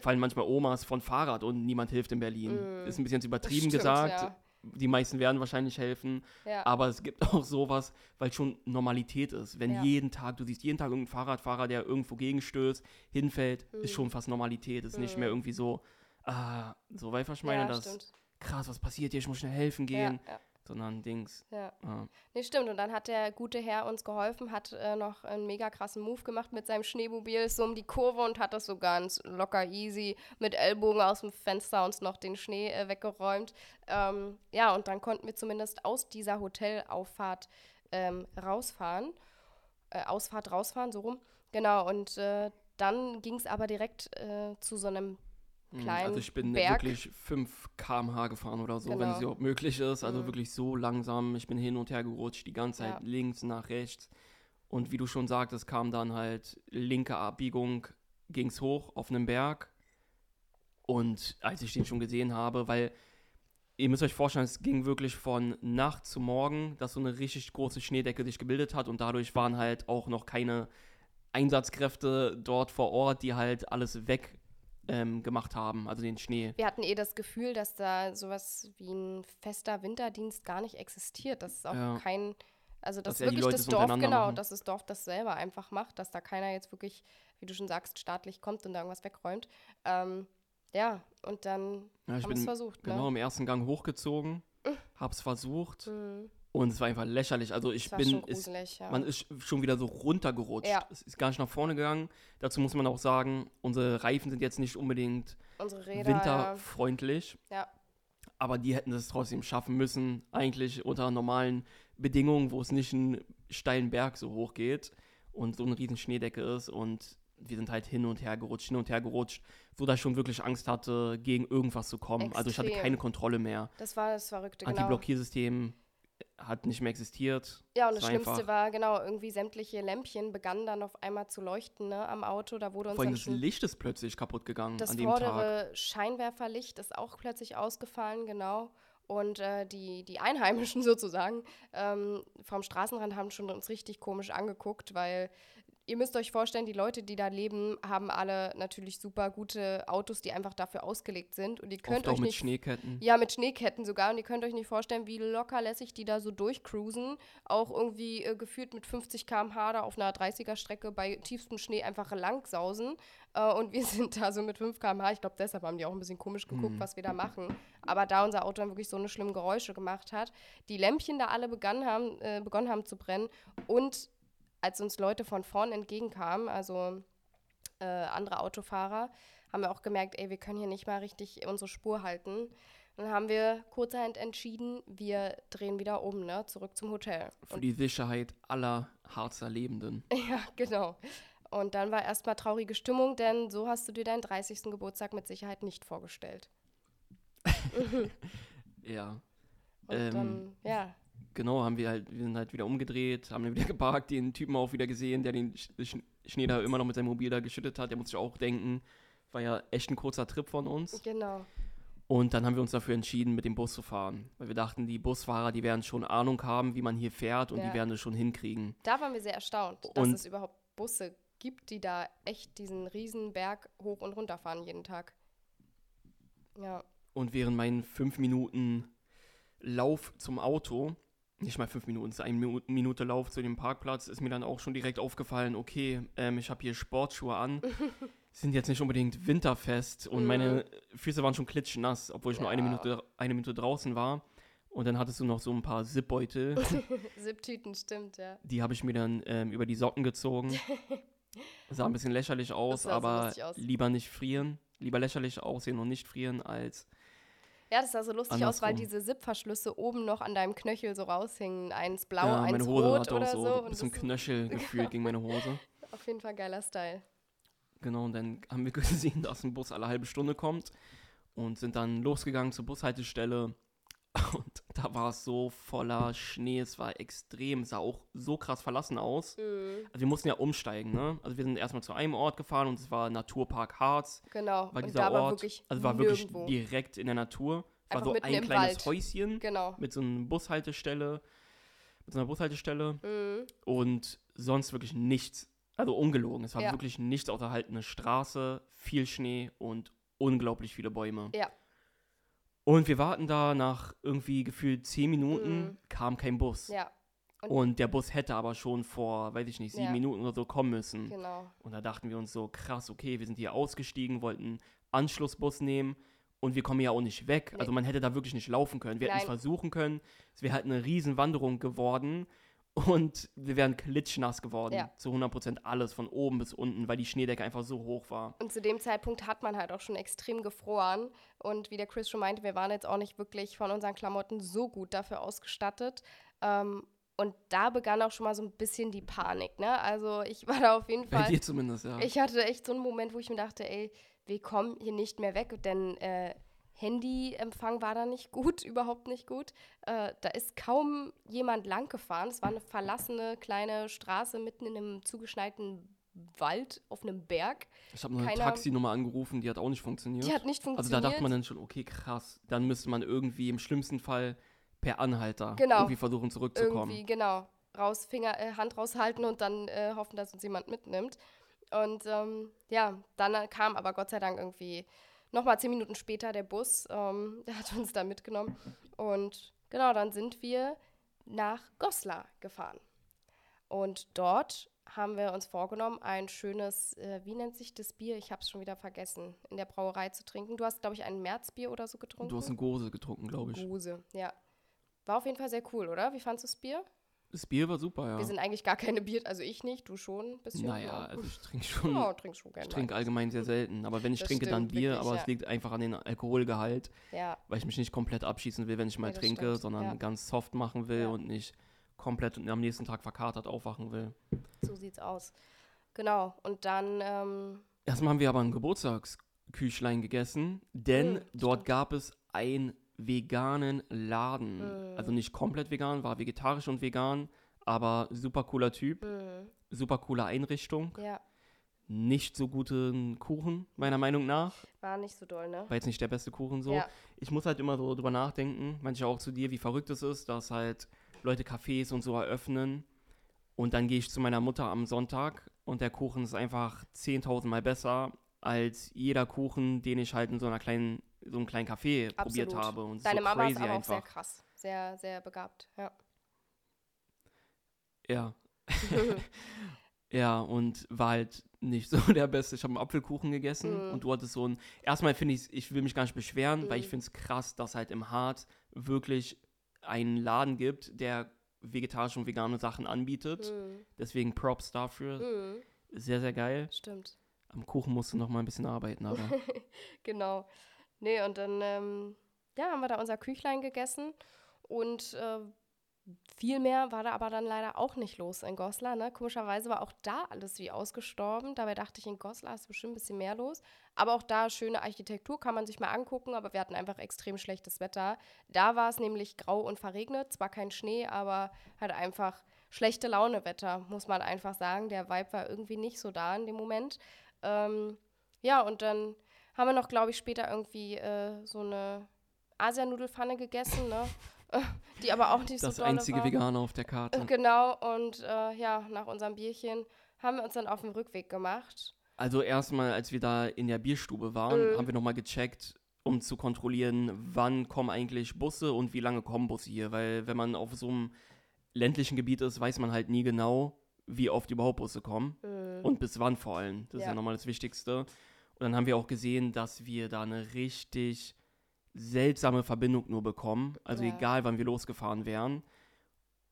fallen manchmal Omas von Fahrrad und niemand hilft in Berlin. Mm. Ist ein bisschen übertrieben Stimmt, gesagt. Ja. Die meisten werden wahrscheinlich helfen. Ja. Aber es gibt auch sowas, weil schon Normalität ist. Wenn Ja. jeden Tag, du siehst jeden Tag irgendeinen Fahrradfahrer, der irgendwo gegenstößt, hinfällt, ist Mhm. schon fast Normalität. Ist nicht Mhm. mehr irgendwie so, ah, so weit meine, ja, dass stimmt. Krass, was passiert hier, ich muss schnell helfen gehen, Ja, ja. sondern Dings. Ja. ah, Nee, stimmt. Und dann hat der gute Herr uns geholfen, hat äh, noch einen mega krassen Move gemacht mit seinem Schneemobil, so um die Kurve und hat das so ganz locker easy mit Ellbogen aus dem Fenster uns noch den Schnee äh, weggeräumt. Ähm, ja, und dann konnten wir zumindest aus dieser Hotelauffahrt ähm, rausfahren. Äh, Ausfahrt rausfahren, so rum. Genau, und äh, dann ging es aber direkt äh, zu so einem Kleinen Also ich bin Berg. wirklich 5 km/h gefahren oder so, wenn Genau. es überhaupt möglich ist. Also Mhm. wirklich so langsam. Ich bin hin und her gerutscht, die ganze Zeit Ja. links nach rechts. Und wie du schon sagtest, kam dann halt linke Abbiegung, ging es hoch auf einem Berg. Und als ich den schon gesehen habe, weil ihr müsst euch vorstellen, es ging wirklich von Nacht zu Morgen, dass so eine richtig große Schneedecke sich gebildet hat und dadurch waren halt auch noch keine Einsatzkräfte dort vor Ort, die halt alles weg ähm, gemacht haben, also den Schnee. Wir hatten eh das Gefühl, dass da sowas wie ein fester Winterdienst gar nicht existiert. Das ist auch Ja. kein, also Dass dass wirklich das Dorf, genau, machen. dass das Dorf das selber einfach macht, dass da keiner jetzt wirklich, wie du schon sagst, staatlich kommt und da irgendwas wegräumt. Ähm, ja, und dann Ja, ich haben wir es versucht, genau ne? im ersten Gang hochgezogen, hab's versucht Mhm. Und es war einfach lächerlich. Also ich Das bin, schon ist, gruselig, ja. man ist schon wieder so runtergerutscht. Ja. Es ist gar nicht nach vorne gegangen. Dazu muss man auch sagen, unsere Reifen sind jetzt nicht unbedingt Räder, winterfreundlich. ja. Aber die hätten es trotzdem schaffen müssen, eigentlich unter normalen Bedingungen, wo es nicht einen steilen Berg so hoch geht und so eine riesen Schneedecke ist. Und wir sind halt hin und her gerutscht, hin und her gerutscht, so dass ich schon wirklich Angst hatte, gegen irgendwas zu kommen. Also ich hatte Extrem. keine Kontrolle mehr. Das war das Verrückte, genau. Hat nicht mehr existiert. Ja, und das Schlimmste einfach- war, genau, irgendwie sämtliche Lämpchen begannen dann auf einmal zu leuchten ne, am Auto. Da wurde uns Vor allem das Licht ist plötzlich kaputt gegangen Das an dem Tag. vordere Scheinwerferlicht ist auch plötzlich ausgefallen, genau. Und äh, die, die Einheimischen sozusagen ähm, vom Straßenrand haben schon uns richtig komisch angeguckt, weil ihr müsst euch vorstellen, die Leute, die da leben, haben alle natürlich super gute Autos, die einfach dafür ausgelegt sind. Und ihr könnt Oft euch auch mit nicht Schneeketten. ja, mit Schneeketten sogar. Und ihr könnt euch nicht vorstellen, wie lockerlässig die da so durchcruisen. Auch irgendwie äh, gefühlt mit 50 km/h da auf einer 30er-Strecke bei tiefstem Schnee einfach langsausen. Äh, und wir sind da so mit 5 km/h. Ich glaube, deshalb haben die auch ein bisschen komisch geguckt, Mhm. was wir da machen. Aber da unser Auto dann wirklich so eine schlimme Geräusche gemacht hat, die Lämpchen da alle begonnen haben, äh, begonnen haben zu brennen. Und als uns Leute von vorn entgegenkamen, also äh, andere Autofahrer, haben wir auch gemerkt, ey, wir können hier nicht mal richtig unsere Spur halten. Dann haben wir kurzerhand entschieden, wir drehen wieder um, ne, zurück zum Hotel. Für die Sicherheit aller Harzer Lebenden. Ja, genau. Und dann war erstmal traurige Stimmung, denn so hast du dir deinen 30. Geburtstag mit Sicherheit nicht vorgestellt. Ja. Und Ähm, dann, ja, Genau, haben wir halt, wir sind halt wieder umgedreht, haben dann wieder geparkt, den Typen auch wieder gesehen, der den Sch Sch Schnee da immer noch mit seinem Mobil da geschüttet hat. Der muss sich auch denken, war ja echt ein kurzer Trip von uns. genau. Und dann haben wir uns dafür entschieden, mit dem Bus zu fahren. Weil wir dachten, die Busfahrer, die werden schon Ahnung haben, wie man hier fährt und Ja. die werden es schon hinkriegen. Da waren wir sehr erstaunt, dass Und- es überhaupt Busse gibt, die da echt diesen riesen Berg hoch und runter fahren jeden Tag. Ja, Und während meinen fünf Minuten Lauf zum Auto, nicht mal fünf Minuten, es ist eine Minu- Minute Lauf zu dem Parkplatz, ist mir dann auch schon direkt aufgefallen, okay, ähm, ich habe hier Sportschuhe an, sind jetzt nicht unbedingt winterfest und Mhm. meine Füße waren schon klitschnass, obwohl ich nur eine Ja. Minute, eine Minute draußen war. Und dann hattest du noch so ein paar Zipbeutel, Sipptüten, stimmt, ja. die habe ich mir dann ähm, über die Socken gezogen. Sah ein bisschen lächerlich aus, aber aus. lieber nicht frieren. Lieber lächerlich aussehen und nicht frieren, als Ja, das sah so lustig aus, weil Andersrum. diese Zip-Verschlüsse oben noch an deinem Knöchel so raushingen. Eins blau, ja, eins meine Hose rot hat auch oder so, so. bis zum Knöchel gefühlt gegen meine Hose. auf jeden Fall geiler Style. Genau, und dann haben wir gesehen, dass ein Bus alle halbe Stunde kommt und sind dann losgegangen zur Bushaltestelle. Und da war es so voller Schnee, es war extrem, es sah auch so krass verlassen aus. Mhm, Also wir mussten ja umsteigen, ne? Also wir sind erstmal zu einem Ort gefahren und es war Naturpark Harz. genau. War Und dieser da war Ort, wirklich also war nirgendwo. wirklich direkt in der Natur. Es war so ein kleines Wald. Häuschen Genau. mit so einer Bushaltestelle, mit so einer Bushaltestelle Mhm. und sonst wirklich nichts. Also ungelogen. Es war Ja. wirklich nichts außer halt eine Straße, viel Schnee und unglaublich viele Bäume. Ja. Und wir warten da nach irgendwie gefühlt zehn Minuten, Mhm. kam kein Bus. Ja, Und- Und der Bus hätte aber schon vor, weiß ich nicht, sieben Ja. Minuten oder so kommen müssen. genau. Und da dachten wir uns so, krass, okay, wir sind hier ausgestiegen, wollten Anschlussbus nehmen und wir kommen ja auch nicht weg. Nee. Also man hätte da wirklich nicht laufen können. Wir hätten es Nein. versuchen können. Es wäre halt eine Riesenwanderung geworden und wir wären klitschnass geworden. Ja. Zu 100 Prozent alles, von oben bis unten, weil die Schneedecke einfach so hoch war. Und zu dem Zeitpunkt hat man halt auch schon extrem gefroren. Und wie der Chris schon meinte, wir waren jetzt auch nicht wirklich von unseren Klamotten so gut dafür ausgestattet. Ähm, und da begann auch schon mal so ein bisschen die Panik, ne? Also ich war da auf jeden Bei Fall. dir zumindest, ja. Ich hatte echt so einen Moment, wo ich mir dachte, ey, wir kommen hier nicht mehr weg, denn äh, Handyempfang war da nicht gut, überhaupt nicht gut. Äh, da ist kaum jemand lang gefahren. Es war eine verlassene kleine Straße mitten in einem zugeschneiten Wald auf einem Berg. ich habe noch eine Taxinummer angerufen, die hat auch nicht funktioniert. Die hat nicht also funktioniert. da dachte man dann schon, okay, krass. Dann müsste man irgendwie im schlimmsten Fall per Anhalter Genau. irgendwie versuchen zurückzukommen. irgendwie, genau, raus, Finger, äh, Hand raushalten und dann äh, hoffen, dass uns jemand mitnimmt. Und ähm, ja, dann kam aber Gott sei Dank irgendwie nochmal zehn Minuten später der Bus, ähm, der hat uns da mitgenommen. Und genau, dann sind wir nach Goslar gefahren. Und dort haben wir uns vorgenommen, ein schönes, äh, wie nennt sich das Bier? Ich habe es schon wieder vergessen, in der Brauerei zu trinken. Du hast, glaube ich, ein Märzbier oder so getrunken. Du hast eine Gose getrunken, glaube ich. Guse, ja. War auf jeden Fall sehr cool, oder? Wie fandest du das Bier? Das Bier war super, ja. Wir sind eigentlich gar keine Bier, also ich nicht, du schon ein bisschen. naja, ja. also ich trinke schon. Ja, trinkst schon gerne. Ich trinke allgemein sehr selten, aber wenn ich Das trinke, dann Bier, wirklich, aber ja. es liegt einfach an den Alkoholgehalt, Ja, weil ich mich nicht komplett abschießen will, wenn ich mal Nee, trinke, stimmt, sondern ganz soft machen will und nicht komplett am nächsten Tag verkatert aufwachen will. so sieht's aus. Genau, und dann, ähm, Erstmal haben wir aber ein Geburtstagsküchlein gegessen, denn Mm, dort stimmt. gab es einen veganen Laden. Mm. Also nicht komplett vegan, war vegetarisch und vegan, aber super cooler Typ, mh, super coole Einrichtung. ja, nicht so guten Kuchen, meiner Meinung nach. War nicht so doll, ne? War jetzt nicht der beste Kuchen so. Ja. Ich muss halt immer so drüber nachdenken, manche auch zu dir, wie verrückt es ist, dass halt Leute Cafés und so eröffnen. Und dann gehe ich zu meiner Mutter am Sonntag und der Kuchen ist einfach 10.000 Mal besser als jeder Kuchen, den ich halt in so einer kleinen, so einem kleinen Café probiert Absolut. habe. Und Deine so Mama crazy ist aber auch einfach. sehr krass. Sehr, sehr begabt, ja. Ja. ja, und war halt nicht so der Beste. Ich habe einen Apfelkuchen gegessen Mhm. und du hattest so ein. Erstmal finde ich, ich will mich gar nicht beschweren, weil ich Mhm. finde es krass, dass halt im Harz wirklich einen Laden gibt, der vegetarische und vegane Sachen anbietet. Mhm. Deswegen Props dafür. Mhm. Sehr, sehr geil. Stimmt. Am Kuchen musst du noch mal ein bisschen arbeiten, aber Genau. Nee, und dann ähm, ja, haben wir da unser Küchlein gegessen und äh, viel mehr war da aber dann leider auch nicht los in Goslar. Ne? Komischerweise war auch da alles wie ausgestorben. Dabei dachte ich, in Goslar ist bestimmt ein bisschen mehr los. Aber auch da schöne Architektur kann man sich mal angucken, aber wir hatten einfach extrem schlechtes Wetter. Da war es nämlich grau und verregnet, zwar kein Schnee, aber halt einfach schlechte Laune-Wetter, muss man einfach sagen. Der Vibe war irgendwie nicht so da in dem Moment. Ähm, ja, und dann haben wir noch, glaube ich, später irgendwie äh, so eine Asianudelfanne gegessen, ne? Die aber auch nicht das so dolle einzige war. Vegane auf der Karte. Genau, und äh, ja, nach unserem Bierchen haben wir uns dann auf den Rückweg gemacht. Also erstmal, als wir da in der Bierstube waren, Mhm. haben wir nochmal gecheckt, um zu kontrollieren, wann kommen eigentlich Busse und wie lange kommen Busse hier. Weil wenn man auf so einem ländlichen Gebiet ist, weiß man halt nie genau, wie oft überhaupt Busse kommen Mhm. und bis wann vor allem. Das ist Ja. ja nochmal das Wichtigste. Und dann haben wir auch gesehen, dass wir da eine richtig seltsame Verbindung nur bekommen. Also Ja. egal, wann wir losgefahren wären.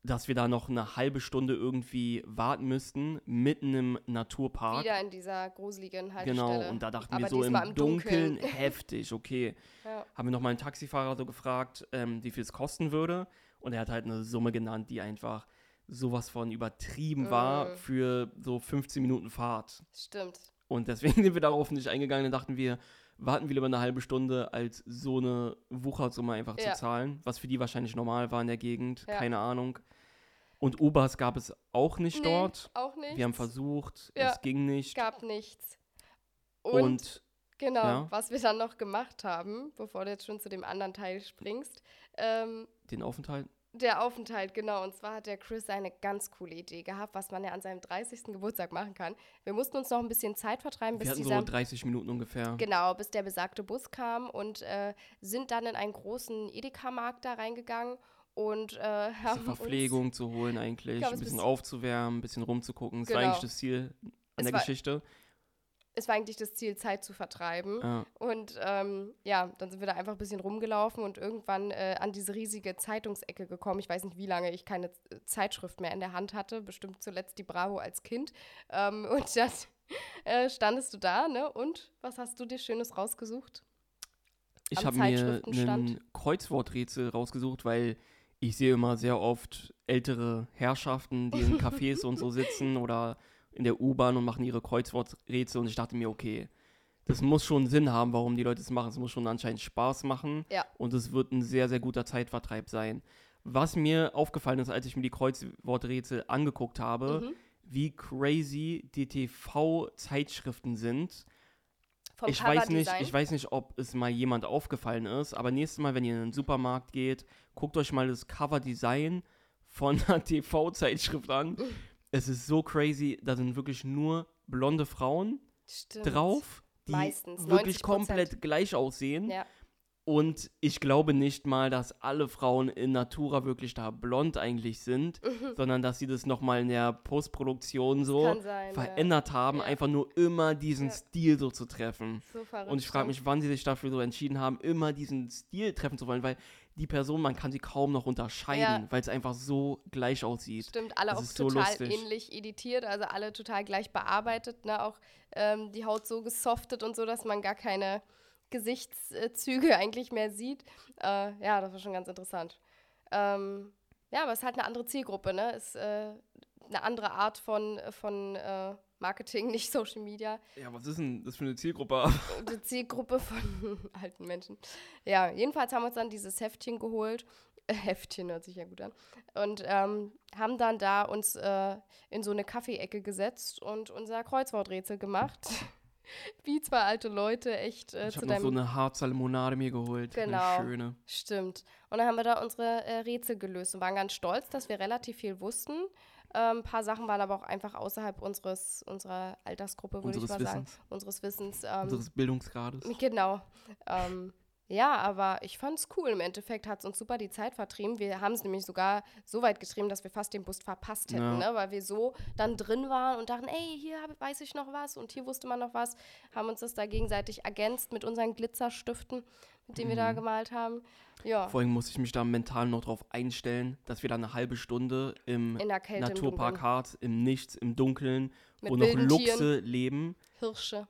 Dass wir da noch eine halbe Stunde irgendwie warten müssten, mitten im Naturpark. Wieder in dieser gruseligen Haltestelle. Genau, und da dachten Aber wir so im, im Dunkeln, Dunkeln. heftig, okay. Ja. Haben wir nochmal einen Taxifahrer so gefragt, ähm, wie viel es kosten würde. Und er hat halt eine Summe genannt, die einfach sowas von übertrieben war Mhm. für so 15 Minuten Fahrt. Stimmt. Und deswegen sind wir darauf nicht eingegangen. Dann dachten wir, warten wir lieber eine halbe Stunde, als so eine Wuchersumme einfach Ja. zu zahlen. Was für die wahrscheinlich normal war in der Gegend, Ja. keine Ahnung. Und Ubers gab es auch nicht Nee, dort. Auch nicht. Wir haben versucht, Ja. es ging nicht. gab nichts. Und, Und genau, was wir dann noch gemacht haben, bevor du jetzt schon zu dem anderen Teil springst, ähm, den Aufenthalt der Aufenthalt, genau. Und zwar hat der Chris eine ganz coole Idee gehabt, was man ja an seinem 30. Geburtstag machen kann. Wir mussten uns noch ein bisschen Zeit vertreiben, bis Wir hatten dieser so 30 Minuten ungefähr. Genau, bis der besagte Bus kam und äh, sind dann in einen großen Edeka-Markt da reingegangen und äh, haben Verpflegung zu holen eigentlich, glaub, ein bisschen aufzuwärmen, ein bisschen rumzugucken. Das war Genau. eigentlich das Ziel an Es der war- Geschichte. Es war eigentlich das Ziel, Zeit zu vertreiben. Ja. Und ähm, ja, dann sind wir da einfach ein bisschen rumgelaufen und irgendwann äh, an diese riesige Zeitungsecke gekommen. Ich weiß nicht, wie lange ich keine Z- Zeitschrift mehr in der Hand hatte, bestimmt zuletzt die Bravo als Kind. Ähm, und dann äh, standest du da, ne? Und was hast du dir Schönes rausgesucht? Ich habe mir ein Kreuzworträtsel rausgesucht, weil ich sehe immer sehr oft ältere Herrschaften, die in Cafés und so sitzen oder in der U-Bahn und machen ihre Kreuzworträtsel und ich dachte mir, okay, das muss schon Sinn haben, warum die Leute es machen. Es muss schon anscheinend Spaß machen Ja. und es wird ein sehr, sehr guter Zeitvertreib sein. Was mir aufgefallen ist, als ich mir die Kreuzworträtsel angeguckt habe, Mhm. wie crazy die TV-Zeitschriften sind. Vom ich weiß nicht, ich weiß nicht, ob es mal jemand aufgefallen ist, aber nächstes Mal, wenn ihr in den Supermarkt geht, guckt euch mal das Coverdesign von einer TV-Zeitschrift an. es ist so crazy, da sind wirklich nur blonde Frauen Stimmt. drauf, die Meistens, wirklich 90%. komplett gleich aussehen. Ja. Und ich glaube nicht mal, dass alle Frauen in Natura wirklich da blond eigentlich sind, sondern dass sie das nochmal in der Postproduktion so sein, verändert haben, Ja. einfach nur immer diesen Ja. Stil so zu treffen. ja. So verrückt. Und ich frage mich, wann sie sich dafür so entschieden haben, immer diesen Stil treffen zu wollen, weil die Person, man kann sie kaum noch unterscheiden, Ja. weil es einfach so gleich aussieht. Stimmt, alle Das auch so total lustig. ähnlich editiert, also alle total gleich bearbeitet, ne? Auch ähm, die Haut so gesoftet und so, dass man gar keine Gesichtszüge eigentlich mehr sieht. Äh, ja, das war schon ganz interessant. Ähm, ja, aber es ist halt eine andere Zielgruppe, ne? Ist äh, eine andere Art von, von äh, Marketing, nicht Social Media. Ja, was ist denn das für eine Zielgruppe? die Zielgruppe von alten Menschen. Ja, jedenfalls haben wir uns dann dieses Heftchen geholt Heftchen hört sich ja gut an. Und ähm, haben dann da uns äh, in so eine Kaffeeecke gesetzt und unser Kreuzworträtsel gemacht. Wie zwei alte Leute, echt äh, ich zu habe noch so eine Harzer Limonade mir geholt. Genau. Eine schöne. Stimmt. Und dann haben wir da unsere äh, Rätsel gelöst und waren ganz stolz, dass wir relativ viel wussten. Ähm, ein paar Sachen waren aber auch einfach außerhalb unseres, unserer Altersgruppe, würde ich mal sagen. Wissens. Unseres Wissens. Ähm, Unseres Bildungsgrades. Genau. Ähm, ja, aber ich fand's cool. Im Endeffekt hat es uns super die Zeit vertrieben. Wir haben es nämlich sogar so weit getrieben, dass wir fast den Bus verpasst hätten, Ja. ne? weil wir so dann drin waren und dachten, ey, hier weiß ich noch was und hier wusste man noch was. Haben uns das da gegenseitig ergänzt mit unseren Glitzerstiften, mit denen wir da Mhm. gemalt haben. Ja, Vor allem musste ich mich da mental noch drauf einstellen, dass wir da eine halbe Stunde im im Naturpark Dunkeln. Harz, im Nichts, im Dunkeln, mit wo noch Luchse leben, Hirsche.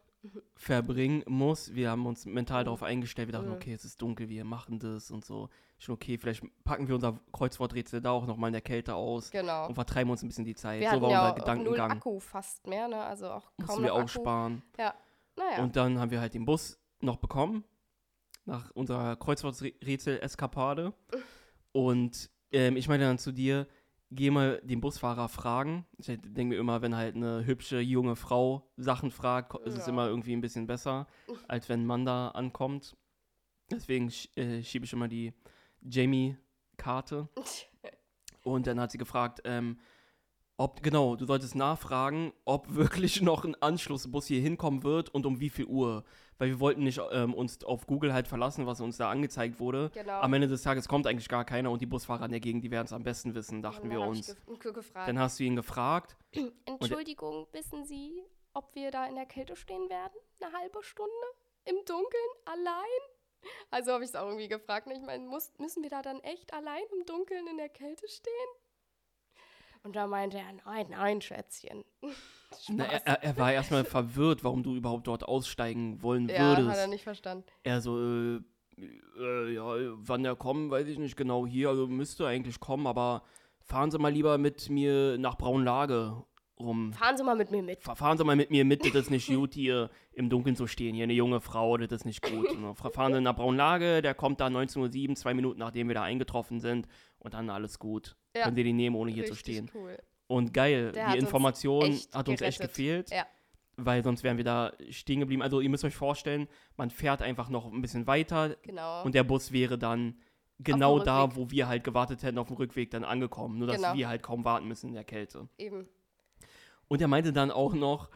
Verbringen muss. Wir haben uns mental Mhm. darauf eingestellt. Wir dachten, okay, es ist dunkel, wir machen das und so. Schon okay, vielleicht packen wir unser Kreuzworträtsel da auch nochmal in der Kälte aus Genau. und vertreiben uns ein bisschen die Zeit. Wir so war ja unser auch null Gedankengang. Akku fast mehr, ne? Also auch kaum Mussten wir Akku. auch sparen. Naja, Und dann haben wir halt den Bus noch bekommen, nach unserer Kreuzworträtsel-Eskapade. Und ähm, ich meinte dann zu dir, geh mal den Busfahrer fragen. Ich denke mir immer, wenn halt eine hübsche junge Frau Sachen fragt, ist es Ja. immer irgendwie ein bisschen besser, als wenn ein Mann da ankommt. Deswegen äh, schiebe ich immer die Jamie-Karte. Und dann hat sie gefragt, ähm, ob, genau, du solltest nachfragen, ob wirklich noch ein Anschlussbus hier hinkommen wird und um wie viel Uhr. Weil wir wollten nicht ähm, uns auf Google halt verlassen, was uns da angezeigt wurde. genau. Am Ende des Tages kommt eigentlich gar keiner und die Busfahrer in der Gegend, die werden es am besten wissen, dachten wir uns. Gefragt. Dann hast du ihn gefragt. Entschuldigung, wissen Sie, ob wir da in der Kälte stehen werden? Eine halbe Stunde? Im Dunkeln? Allein? Also habe ich es auch irgendwie gefragt. ne? Ich meine, müssen wir da dann echt allein im Dunkeln in der Kälte stehen? Und da meinte er, nein, nein, Schätzchen. Na, er, er, war erstmal verwirrt, warum du überhaupt dort aussteigen wollen ja, würdest. hat er nicht verstanden. Er so, äh, äh, ja, wann er kommen, weiß ich nicht genau hier, also müsste eigentlich kommen, aber fahren Sie mal lieber mit mir nach Braunlage rum. Fahren Sie mal mit mir mit. Fa- Fahren Sie mal mit mir mit, das ist nicht gut, hier im Dunkeln zu stehen. Hier eine junge Frau, das ist nicht gut. Fa- Fahren Sie nach Braunlage, der kommt da 19.07 Uhr, zwei Minuten nachdem wir da eingetroffen sind und dann alles gut. Ja. Können Sie die nehmen, ohne hier zu Richtig stehen. cool. Und geil, Der die Information echt hat uns echt gerettet. gefehlt. Ja. Weil sonst wären wir da stehen geblieben. Also ihr müsst euch vorstellen, man fährt einfach noch ein bisschen weiter Genau. und der Bus wäre dann genau da, wo wir halt gewartet hätten, auf dem Rückweg dann angekommen. Nur dass Genau. wir halt kaum warten müssen in der Kälte. Eben. Und er meinte dann auch noch,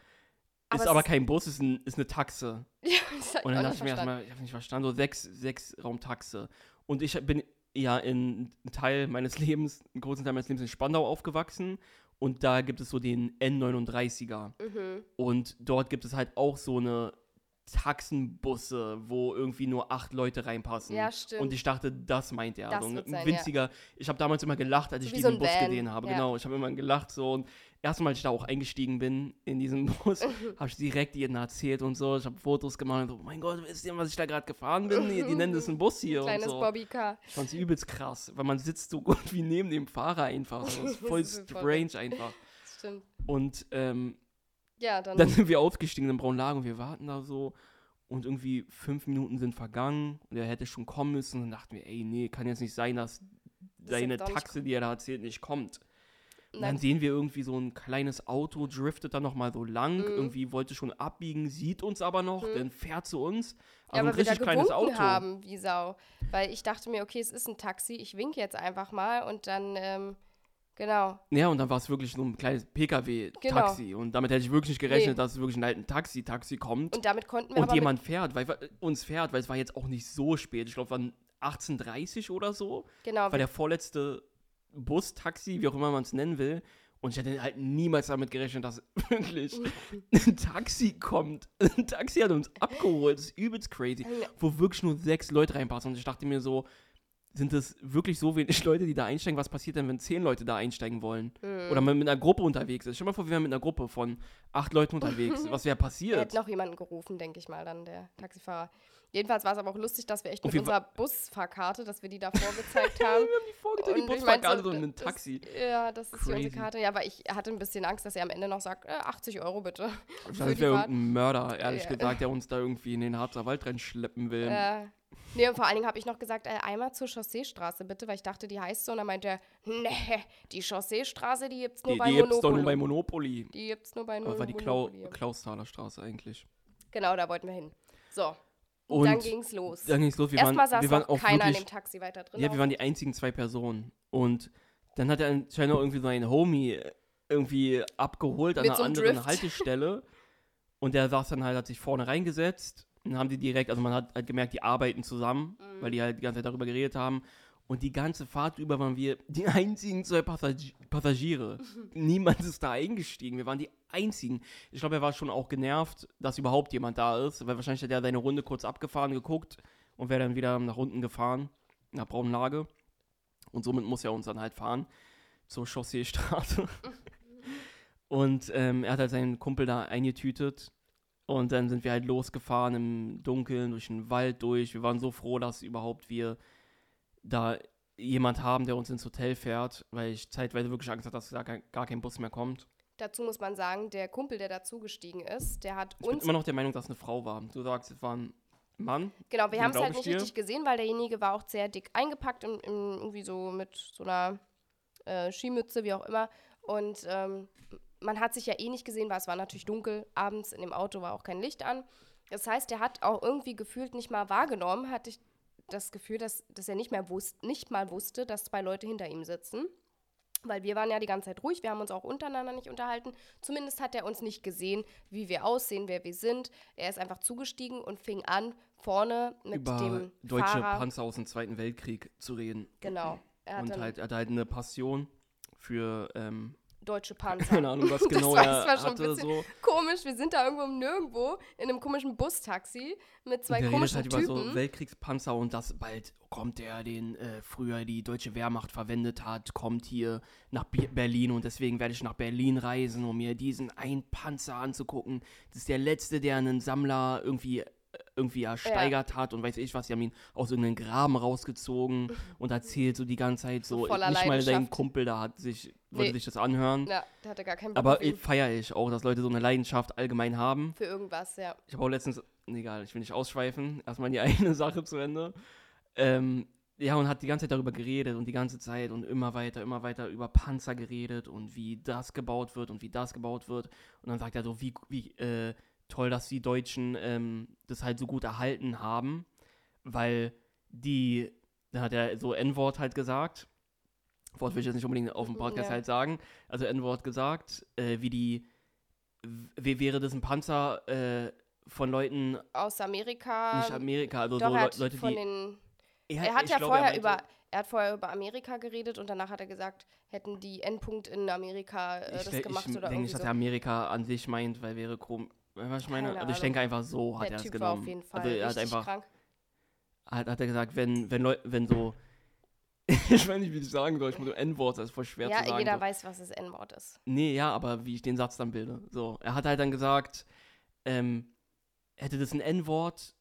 Aber ist aber kein Bus, ist, ein, ist eine Taxe. Ja, das Und dann dachte ich mir erstmal, ich habe nicht verstanden, so sechs, sechs Raumtaxe. Und ich bin ja in einem Teil meines Lebens, einen großen Teil meines Lebens in Spandau aufgewachsen. Und da gibt es so den N39er. Mhm. Und dort gibt es halt auch so eine Taxenbusse, wo irgendwie nur acht Leute reinpassen. Ja, stimmt. Und ich dachte, das meint er. Das so wird ein winziger. Ich habe damals immer gelacht, als So ich so diesen ein Bus Van, gesehen habe. ja. Genau, ich habe immer gelacht so. Und erstmal, als ich da auch eingestiegen bin in diesen Bus, habe ich direkt jedem erzählt und so. Ich habe Fotos gemacht und so, oh mein Gott, wisst ihr, was ich da gerade gefahren bin? Die, die nennen das einen Bus hier Kleines und so. Bobbycar. Ich fand's übelst krass, weil man sitzt so gut wie neben dem Fahrer einfach. So. Das ist voll Das strange einfach. Stimmt. Und ähm, Ja, dann. dann sind wir aufgestiegen in Braunlage und wir warten da so. Und irgendwie fünf Minuten sind vergangen und er hätte schon kommen müssen. Und dann dachten wir, ey, nee, kann jetzt nicht sein, dass doch nicht Taxe, die er da erzählt, nicht kommt. Und dann sehen wir irgendwie so ein kleines Auto, driftet dann nochmal so lang, Mhm. irgendwie wollte schon abbiegen, sieht uns aber noch, Mhm. dann fährt zu uns. ja, Also aber ein wir da richtig kleines Auto. haben, wie Sau. Weil ich dachte mir, okay, es ist ein Taxi, ich winke jetzt einfach mal und dann, ähm, genau. Ja, und dann war es wirklich so ein kleines Pkw-Taxi. Und damit hätte ich wirklich nicht gerechnet, Nee. dass es wirklich ein alten Taxi-Taxi kommt. Und damit konnten wir und jemand fährt, weil uns fährt, weil es war jetzt auch nicht so spät. Ich glaube, es waren 18.30 oder so. genau, War der vorletzte Bus, Taxi, wie auch immer man es nennen will. Und ich hätte halt niemals damit gerechnet, dass wirklich ein Taxi kommt. Ein Taxi hat uns abgeholt. Das ist übelst crazy. Wo wirklich nur sechs Leute reinpassen. Und ich dachte mir so, sind das wirklich so wenig Leute, die da einsteigen? Was passiert denn, wenn zehn Leute da einsteigen wollen? Mhm. Oder man mit einer Gruppe unterwegs ist. Stell dir mal vor, wir wären mit einer Gruppe von acht Leuten unterwegs. Was wäre er passiert? hätte noch jemanden gerufen, denke ich mal, dann der Taxifahrer. Jedenfalls war es aber auch lustig, dass wir echt mit unserer Busfahrkarte, dass wir die da vorgezeigt haben. Wir haben die vorgestellt, die Und Busfahrkarte so in einem das- Taxi. Ja, das ist die Crazy. unsere Karte. Ja, aber ich hatte ein bisschen Angst, dass er am Ende noch sagt, äh, 80 Euro bitte. Die wäre irgendein Mörder, ehrlich Ja. gesagt, der uns da irgendwie in den Harzer Wald reinschleppen will. Äh, Nee, und vor allen Dingen habe ich noch gesagt, äh, einmal zur Chausseestraße bitte, weil ich dachte, die heißt so. Und dann meinte er, nee, die Chausseestraße, die gibt's nur Die, bei die gibt's doch Monopoly. nur bei Monopoly. die gibt's nur bei Aber no war die Klau Monopoly. Klausthaler Straße eigentlich. Genau, da wollten wir hin. So, und, dann ging's los. Dann ging's los. Wir waren, Erstmal saß wir waren auch keiner in wirklich, dem Taxi weiter drin. Ja, wir waren die einzigen zwei Personen. Und dann hat er anscheinend auch irgendwie so einen Homie irgendwie abgeholt an Mit einer so einem anderen Drift. Haltestelle. Und der saß dann halt, hat sich vorne reingesetzt. Und dann haben die direkt, also man hat halt gemerkt, die arbeiten zusammen, Mhm. weil die halt die ganze Zeit darüber geredet haben. Und die ganze Fahrt über waren wir die einzigen zwei Passagi Passagiere. Niemand ist da eingestiegen. Wir waren die einzigen. Ich glaube, er war schon auch genervt, dass überhaupt jemand da ist, weil wahrscheinlich hat er seine Runde kurz abgefahren, geguckt und wäre dann wieder nach unten gefahren, nach Braunlage. Und somit muss er uns dann halt fahren zur Chausseestraße. und ähm, er hat halt seinen Kumpel da eingetütet. Und dann sind wir halt losgefahren im Dunkeln, durch den Wald durch. Wir waren so froh, dass überhaupt wir da jemand haben, der uns ins Hotel fährt, weil ich zeitweise wirklich Angst hatte, dass da gar kein Bus mehr kommt. Dazu muss man sagen, der Kumpel, der dazugestiegen ist, der hat Ich bin uns. immer noch der Meinung, dass es eine Frau war. Du sagst, es war ein Mann. Genau, wir haben es halt ich nicht dir. richtig gesehen, weil derjenige war auch sehr dick eingepackt, in, in, irgendwie so mit so einer äh, Skimütze, wie auch immer. Und ähm, man hat sich ja eh nicht gesehen, weil es war natürlich dunkel. Abends in dem Auto war auch kein Licht an. Das heißt, der hat auch irgendwie gefühlt nicht mal wahrgenommen, hatte ich das Gefühl, dass, dass er nicht mehr wusste, nicht mal wusste, dass zwei Leute hinter ihm sitzen. Weil wir waren ja die ganze Zeit ruhig, wir haben uns auch untereinander nicht unterhalten. Zumindest hat er uns nicht gesehen, wie wir aussehen, wer wir sind. Er ist einfach zugestiegen und fing an, vorne mit über dem deutsche Fahrer. Panzer aus dem Zweiten Weltkrieg zu reden. Genau. Und halt, er hat halt eine Passion für, ähm, deutsche Panzer. keine Ahnung, was Das genau war- er das war schon ein hatte. bisschen So. Komisch, wir sind da irgendwo im Nirgendwo in einem komischen Bustaxi mit zwei der redet komischen halt über Typen. so Weltkriegspanzer und dass bald kommt der, den äh, früher die deutsche Wehrmacht verwendet hat, kommt hier nach Bi- Berlin und deswegen werde ich nach Berlin reisen, um mir diesen einen Panzer anzugucken. Das ist der letzte, der einen Sammler irgendwie irgendwie ersteigert hat und weiß ich was, sie haben ihn aus irgendeinem Graben rausgezogen und erzählt so die ganze Zeit so, voller nicht mal sein. Kumpel da hat sich, wollte Nee. sich das anhören. ja, der hatte gar keinen Bock Aber feiere ich auch, dass Leute so eine Leidenschaft allgemein haben. für irgendwas, ja. Ich habe auch letztens, egal, ich will nicht ausschweifen, erstmal die eine Sache zu Ende. Ähm, ja, und hat die ganze Zeit darüber geredet und die ganze Zeit und immer weiter, immer weiter über Panzer geredet und wie das gebaut wird und wie das gebaut wird. Und dann sagt er so, wie, wie äh, toll, dass die Deutschen ähm, das halt so gut erhalten haben, weil die, dann hat er so N-Wort halt gesagt. Wort will ich jetzt nicht unbedingt auf dem Podcast Ja. halt sagen. Also N-Wort gesagt, äh, wie die, wie wäre das ein Panzer äh, von Leuten, Aus Amerika. nicht Amerika, also Doch, so er Le hat Leute, von die. den er, Er hat ich ja glaube, er vorher meinte- über, er hat vorher über Amerika geredet und danach hat er gesagt, hätten die Endpunkt in Amerika äh, Ich, das denk- gemacht ich oder denke irgendwie nicht, dass so. er Amerika an sich meint, weil wäre komisch. Was ich meine? Keine Also ich denke einfach so hat Der er es Typ genommen. war auf jeden Fall also er hat einfach, krank. hat, hat er gesagt, wenn, wenn Leute, wenn so, ich weiß nicht, wie ich sagen soll, ich muss so N-Wort, das ist voll schwer Ja, zu sagen. jeder so. weiß, was das N-Wort ist. Nee, ja, aber wie ich den Satz dann bilde. So, er hat halt dann gesagt, ähm, hätte das ein N-Wort,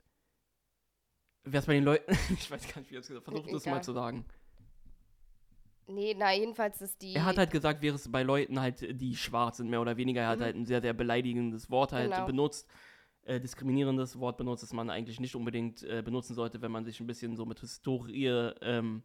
wäre es bei den Leuten, ich weiß gar nicht, wie er es gesagt hat, versuch das mal zu sagen. Nee, na, jedenfalls ist die. Er hat halt gesagt, wäre es bei Leuten halt, die schwarz sind, mehr oder weniger, er hat Mhm. halt ein sehr, sehr beleidigendes Wort halt Genau. benutzt, äh, diskriminierendes Wort benutzt, das man eigentlich nicht unbedingt äh, benutzen sollte, wenn man sich ein bisschen so mit Historie ähm,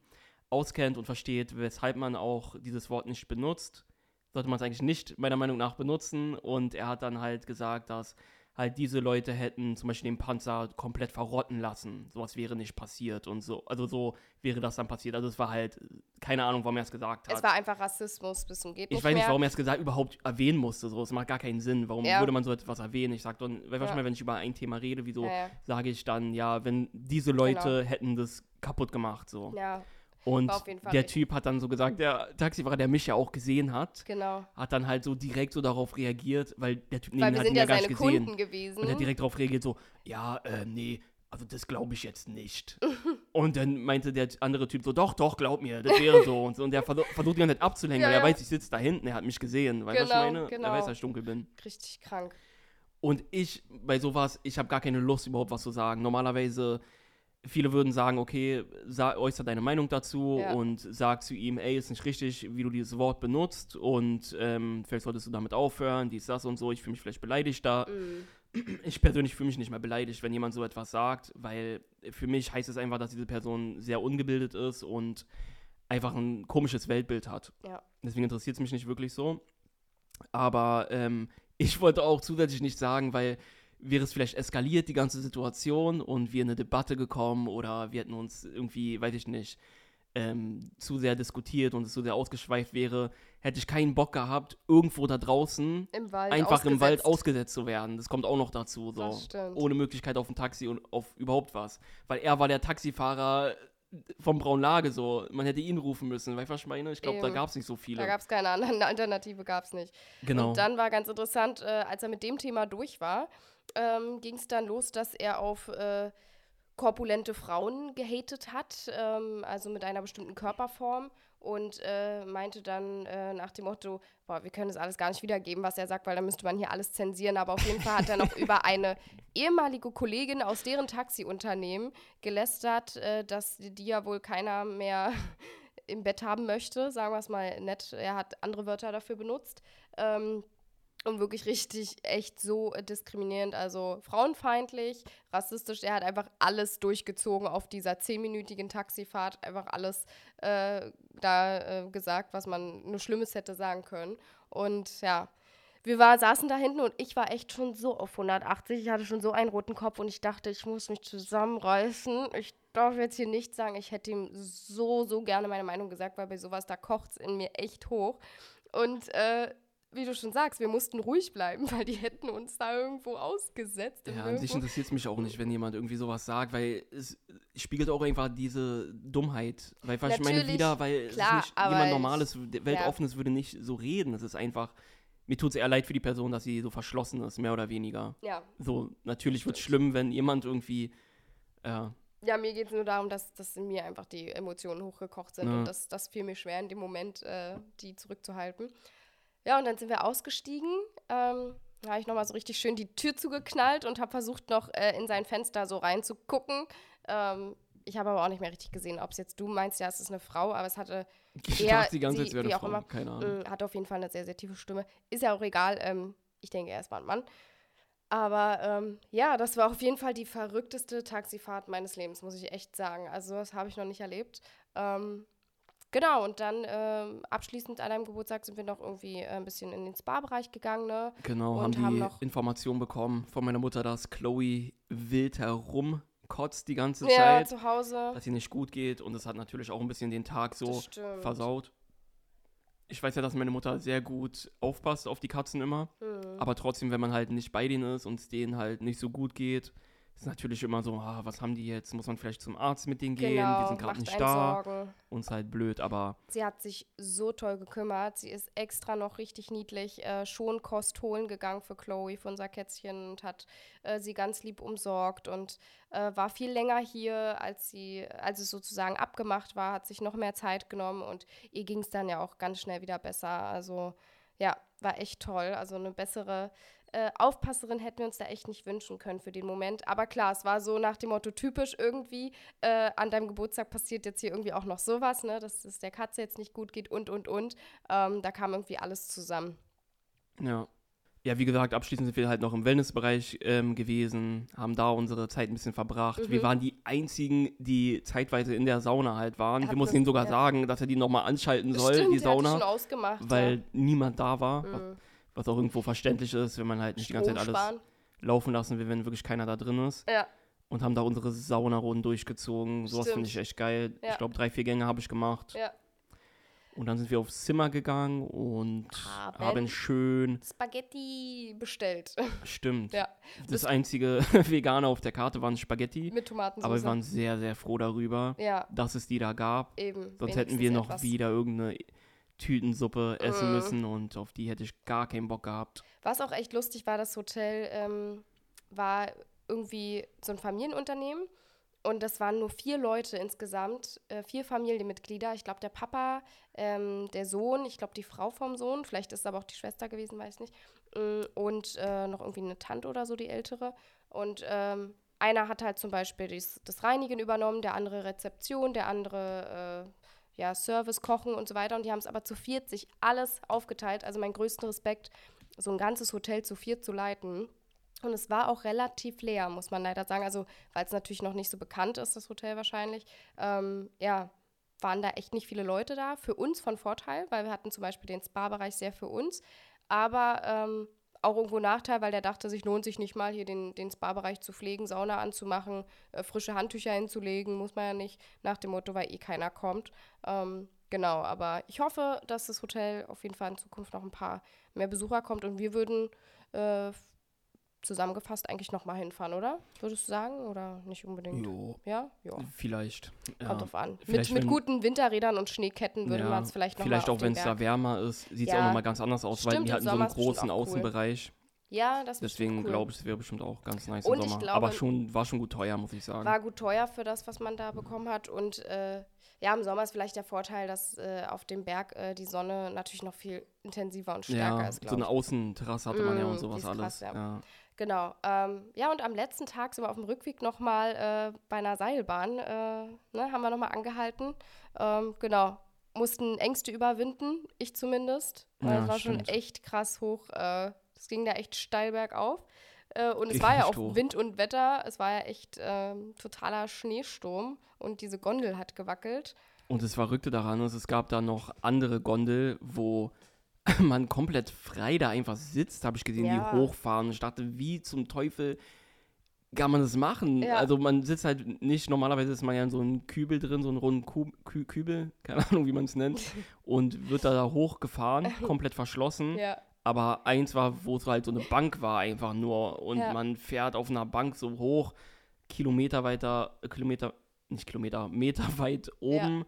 auskennt und versteht, weshalb man auch dieses Wort nicht benutzt. Sollte man es eigentlich nicht, meiner Meinung nach, benutzen. Und er hat dann halt gesagt, dass halt diese Leute hätten zum Beispiel den Panzer komplett verrotten lassen. Sowas wäre nicht passiert und so. Also so wäre das dann passiert. Also es war halt, keine Ahnung, warum er es gesagt hat es war einfach Rassismus bis zum geht ich nicht weiß nicht, mehr. warum er es gesagt überhaupt erwähnen musste. So, es macht gar keinen Sinn. Warum Ja. würde man so etwas erwähnen? Ich sag dann, Ja. manchmal, wenn ich über ein Thema rede, wieso Ja, ja. sage ich dann, ja, wenn diese Leute hätten das kaputt gemacht, so. ja, Und der. Typ hat dann so gesagt, der Taxifahrer, der mich ja auch gesehen hat, genau. hat dann halt so direkt so darauf reagiert, weil der Typ neben Weil wir hat sind ihn ja gar seine nicht gesehen. Kunden gewesen. Und er hat direkt darauf reagiert, so, ja, äh, nee, also das glaube ich jetzt nicht. und dann meinte der andere Typ so, doch, doch, glaub mir, das wäre so. Und, so. und der versuch, versucht die ganze Zeit abzulenken, Ja, weil er ja. weiß, ich sitze da hinten, er hat mich gesehen. Weißt du, was ich Genau, meine? genau. Er weiß, dass ich dunkel bin. Richtig krank. Und ich, bei sowas, ich habe gar keine Lust, überhaupt was zu sagen. Normalerweise, viele würden sagen, okay, sa äußere deine Meinung dazu Ja. und sag zu ihm, ey, ist nicht richtig, wie du dieses Wort benutzt und ähm, vielleicht solltest du damit aufhören, dies, das und so, ich fühle mich vielleicht beleidigt da. Mhm. ich persönlich fühle mich nicht mehr beleidigt, wenn jemand so etwas sagt, weil für mich heißt es einfach, dass diese Person sehr ungebildet ist und einfach ein komisches Weltbild hat. Ja. Deswegen interessiert es mich nicht wirklich so. Aber ähm, ich wollte auch zusätzlich nicht sagen, weil wäre es vielleicht eskaliert, die ganze Situation, und wir in eine Debatte gekommen oder wir hätten uns irgendwie, weiß ich nicht, ähm, zu sehr diskutiert und es zu sehr ausgeschweift wäre, hätte ich keinen Bock gehabt, irgendwo da draußen Im einfach ausgesetzt. im Wald ausgesetzt zu werden. Das kommt auch noch dazu, so. Ohne Möglichkeit auf ein Taxi und auf überhaupt was. Weil er war der Taxifahrer vom Braunlage so. Man hätte ihn rufen müssen. Weißt du, was ich meine? Ich glaube, da gab es nicht so Da viele. gab es keine andere Alternative, gab es nicht. Genau. Und dann war ganz interessant, äh, als er mit dem Thema durch war, ähm, ging es dann los, dass er auf äh, korpulente Frauen gehatet hat, ähm, also mit einer bestimmten Körperform und äh, meinte dann äh, nach dem Motto, boah, wir können das alles gar nicht wiedergeben, was er sagt, weil dann müsste man hier alles zensieren, aber auf jeden Fall hat er noch über eine ehemalige Kollegin aus deren Taxiunternehmen gelästert, äh, dass die ja wohl keiner mehr im Bett haben möchte, sagen wir es mal nett, er hat andere Wörter dafür benutzt. Ähm, und wirklich richtig, echt so äh, diskriminierend, also frauenfeindlich, rassistisch. Er hat einfach alles durchgezogen auf dieser zehnminütigen Taxifahrt, einfach alles äh, da äh, gesagt, was man nur Schlimmes hätte sagen können. Und ja, wir war, saßen da hinten und ich war echt schon so auf 180. Ich hatte schon so einen roten Kopf und ich dachte, ich muss mich zusammenreißen. Ich darf jetzt hier nicht sagen, ich hätte ihm so, so gerne meine Meinung gesagt, weil bei sowas, da kocht es in mir echt hoch. Und äh, wie du schon sagst, wir mussten ruhig bleiben, weil die hätten uns da irgendwo ausgesetzt. Ja, an sich interessiert es mich auch nicht, wenn jemand irgendwie sowas sagt, weil es spiegelt auch einfach diese Dummheit. Weil ich meine wieder, weil klar, es ist nicht jemand Normales, Weltoffenes würde nicht so reden. Es ist einfach, mir tut es eher leid für die Person, dass sie so verschlossen ist, mehr oder weniger. Ja. So, natürlich wird es schlimm, wenn jemand irgendwie, äh, Ja, mir geht es nur darum, dass, dass in mir einfach die Emotionen hochgekocht sind Ja. und das, das fiel mir schwer in dem Moment, äh, die zurückzuhalten. Ja, und dann sind wir ausgestiegen. Ähm, da habe ich nochmal so richtig schön die Tür zugeknallt und habe versucht, noch äh, in sein Fenster so reinzugucken. Ähm, ich habe aber auch nicht mehr richtig gesehen, ob es jetzt du meinst, ja, es ist eine Frau, aber es hatte ich Er, dachte die ganze Zeit, es wäre eine Frau. immer. Keine Ahnung. Mm, Hat auf jeden Fall eine sehr, sehr tiefe Stimme. Ist ja auch egal. Ähm, ich denke, er ist mal ein Mann. Aber ähm, ja, das war auf jeden Fall die verrückteste Taxifahrt meines Lebens, muss ich echt sagen. Also, das habe ich noch nicht erlebt. Ähm, genau, und dann ähm, abschließend an deinem Geburtstag sind wir noch irgendwie äh, ein bisschen in den Spa-Bereich gegangen, ne? Genau, und haben die haben Information bekommen von meiner Mutter, dass Chloe wild herumkotzt die ganze Ja, Zeit, zu Hause. dass ihr nicht gut geht und es hat natürlich auch ein bisschen den Tag so versaut. Ich weiß ja, dass meine Mutter sehr gut aufpasst auf die Katzen immer, Hm. aber trotzdem, wenn man halt nicht bei denen ist und es denen halt nicht so gut geht, ist natürlich immer so, ah, was haben die jetzt? Muss man vielleicht zum Arzt mit denen gehen? Genau, Wir sind gerade macht nicht da. Sorgen. Uns halt blöd, aber Sie hat sich so toll gekümmert. Sie ist extra noch richtig niedlich äh, Schonkost holen gegangen für Chloe, für unser Kätzchen und hat äh, sie ganz lieb umsorgt und äh, war viel länger hier, als sie, als es sozusagen abgemacht war, hat sich noch mehr Zeit genommen und ihr ging es dann ja auch ganz schnell wieder besser. Also ja, war echt toll. Also eine bessere äh, Aufpasserin hätten wir uns da echt nicht wünschen können für den Moment. Aber klar, es war so nach dem Motto typisch irgendwie, äh, an deinem Geburtstag passiert jetzt hier irgendwie auch noch sowas, ne, dass es der Katze jetzt nicht gut geht und, und, und. Ähm, da kam irgendwie alles zusammen. ja. Ja, wie gesagt, abschließend sind wir halt noch im Wellnessbereich ähm, gewesen, haben da unsere Zeit ein bisschen verbracht. Wir Mhm. waren die einzigen, die zeitweise in der Sauna halt waren. Er Wir mussten ihm sogar ja. sagen, dass er die nochmal anschalten soll, Stimmt, die der hat die Sauna, schon ausgemacht. weil niemand da war. ja. Mhm. Was auch irgendwo verständlich ist, wenn man halt nicht die ganze Zeit alles laufen lassen will, wenn wirklich keiner da drin ist. Ja, Und haben da unsere Saunarunden durchgezogen. Sowas finde ich echt geil. Ja. Ich glaube, drei, vier Gänge habe ich gemacht. ja. Und dann sind wir aufs Zimmer gegangen und Haben. haben schön, Spaghetti bestellt. stimmt, ja, das einzige Vegane auf der Karte waren Spaghetti. mit Tomatensauce. Aber wir waren sehr, sehr froh darüber, ja, dass es die da gab. eben. Sonst hätten wir noch etwas. wieder irgendeine Tütensuppe essen Mm. müssen und auf die hätte ich gar keinen Bock gehabt. Was auch echt lustig war, das Hotel ähm, war irgendwie so ein Familienunternehmen. Und das waren nur vier Leute insgesamt, äh, vier Familienmitglieder. Ich glaube, der Papa, ähm, der Sohn, ich glaube, die Frau vom Sohn, vielleicht ist es aber auch die Schwester gewesen, weiß nicht. Mm, Und äh, noch irgendwie eine Tante oder so, die ältere. Und ähm, einer hat halt zum Beispiel das Reinigen übernommen, der andere Rezeption, der andere äh, ja, Service, Kochen und so weiter. Und die haben es aber zu viert sich alles aufgeteilt. Also meinen größten Respekt, so ein ganzes Hotel zu viert zu leiten. Und es war auch relativ leer, muss man leider sagen. Also, weil es natürlich noch nicht so bekannt ist, das Hotel wahrscheinlich. Ähm, ja, waren da echt nicht viele Leute da. Für uns von Vorteil, weil wir hatten zum Beispiel den Spa-Bereich sehr für uns. Aber ähm, auch irgendwo Nachteil, weil der dachte, sich lohnt sich nicht mal, hier den, den Spa-Bereich zu pflegen, Sauna anzumachen, äh, frische Handtücher hinzulegen, muss man ja nicht, nach dem Motto, weil eh keiner kommt. Ähm, genau, aber ich hoffe, dass das Hotel auf jeden Fall in Zukunft noch ein paar mehr Besucher kommt und wir würden äh, zusammengefasst eigentlich nochmal hinfahren, oder? Würdest du sagen? Oder nicht unbedingt? Jo. Ja? Ja. Vielleicht. Kommt ja. drauf an. Mit, Vielleicht, mit guten Winterrädern und Schneeketten würde Ja, man es vielleicht noch Vielleicht auch, wenn es da wärmer ist, sieht es Ja. auch nochmal ganz anders aus, weil Stimmt, die im hatten so einen großen auch cool. Außenbereich. Ja, das ist Deswegen cool. glaube ich, es wäre bestimmt auch ganz nice Und im Sommer. glaube- Aber schon, war schon gut teuer, muss ich sagen. War gut teuer für das, was man da bekommen hat. Und äh, ja, im Sommer ist vielleicht der Vorteil, dass äh, auf dem Berg äh, die Sonne natürlich noch viel intensiver und stärker ja, ist, so eine. Außenterrasse hatte man ja Mm, und die sowas alles. krass, ja. ja. Genau. Ähm, ja, und am letzten Tag sind wir auf dem Rückweg nochmal äh, bei einer Seilbahn, äh, ne, haben wir nochmal angehalten. Ähm, genau. Mussten Ängste überwinden, ich zumindest. Weil Ja, es war schon stimmt. echt krass hoch. Äh, Es ging da echt steil bergauf. Äh, und es war ja auch hoch. Wind und Wetter. Es war ja echt ähm, totaler Schneesturm. Und diese Gondel hat gewackelt. Und das Verrückte daran ist, es gab da noch andere Gondel, wo man komplett frei da einfach sitzt, habe ich gesehen, Ja. die hochfahren. Ich dachte, wie zum Teufel kann man das machen? Ja. Also man sitzt halt nicht, normalerweise ist man ja in so einem Kübel drin, so einen runden Kub, Kü Kübel, keine Ahnung, wie man es nennt, und wird da hochgefahren, komplett verschlossen. Ja. Aber eins war, wo es halt so eine Bank war, einfach nur. Und Ja. man fährt auf einer Bank so hoch, Kilometer weiter, äh, Kilometer, nicht Kilometer, Meter weit oben.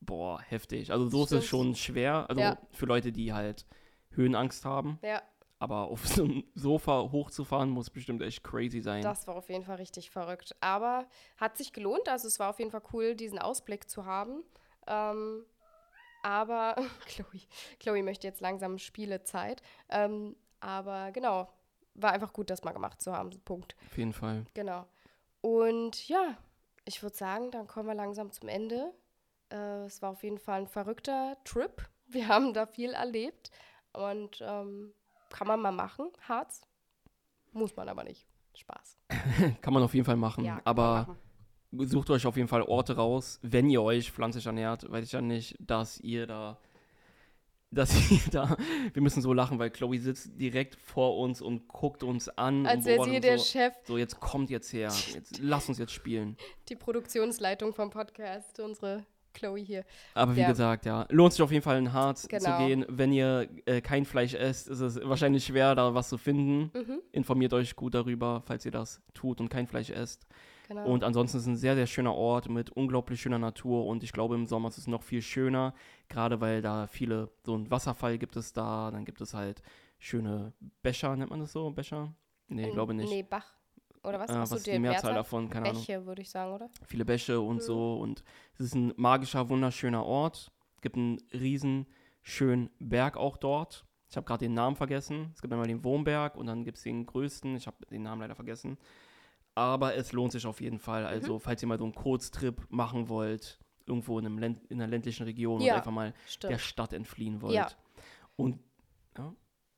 Boah, heftig. Also so ist es schon schwer. Also Ja. für Leute, die halt Höhenangst haben. Ja, Aber auf so einem Sofa hochzufahren, muss bestimmt echt crazy sein. das war auf jeden Fall richtig verrückt. Aber hat sich gelohnt. Also es war auf jeden Fall cool, diesen Ausblick zu haben. Ähm, aber Chloe, Chloe möchte jetzt langsam Spielezeit. Ähm, aber genau, war einfach gut, das mal gemacht zu haben. Punkt. Auf jeden Fall. Genau. Und ja, ich würde sagen, dann kommen wir langsam zum Ende. Äh, es war auf jeden Fall ein verrückter Trip. Wir haben da viel erlebt. Und ähm, kann man mal machen, Harz. Muss man aber nicht. Spaß. Kann man auf jeden Fall machen. Ja, aber machen. Sucht euch auf jeden Fall Orte raus, wenn ihr euch pflanzlich ernährt. Weiß ich ja nicht, dass ihr da. Dass ihr da. Wir müssen so lachen, weil Chloe sitzt direkt vor uns und guckt uns an. Als und wäre sie uns der so, Chef, so, jetzt kommt jetzt her. Jetzt, lass uns jetzt spielen. die Produktionsleitung vom Podcast, unsere Chloe hier. Aber wie Ja. gesagt, ja, lohnt sich auf jeden Fall in Harz Genau. zu gehen. Wenn ihr äh, kein Fleisch esst, ist es wahrscheinlich schwer, da was zu finden. Mhm, Informiert euch gut darüber, falls ihr das tut und kein Fleisch esst. Genau. Und ansonsten ist es ein sehr, sehr schöner Ort mit unglaublich schöner Natur und ich glaube, im Sommer ist es noch viel schöner, gerade weil da viele, so ein Wasserfall gibt es da, dann gibt es halt schöne Becher, nennt man das so, Becher? Nee, Ähm, glaube nicht. Nee, Bach. Oder was? äh, was ist die Mehrzahl davon? Keine Ahnung. Bäche, würde ich sagen, oder? Viele Bäche und Mhm. so und es ist ein magischer, wunderschöner Ort. Es gibt einen riesen schönen Berg auch dort. Ich habe gerade den Namen vergessen. Es gibt einmal den Wurmberg und dann gibt es den größten. Ich habe den Namen leider vergessen. Aber es lohnt sich auf jeden Fall. Mhm. Also, falls ihr mal so einen Kurztrip machen wollt, irgendwo in, einem Länd in einer ländlichen Region Ja, und einfach mal der Stimmt. Stadt entfliehen wollt. Ja. Und,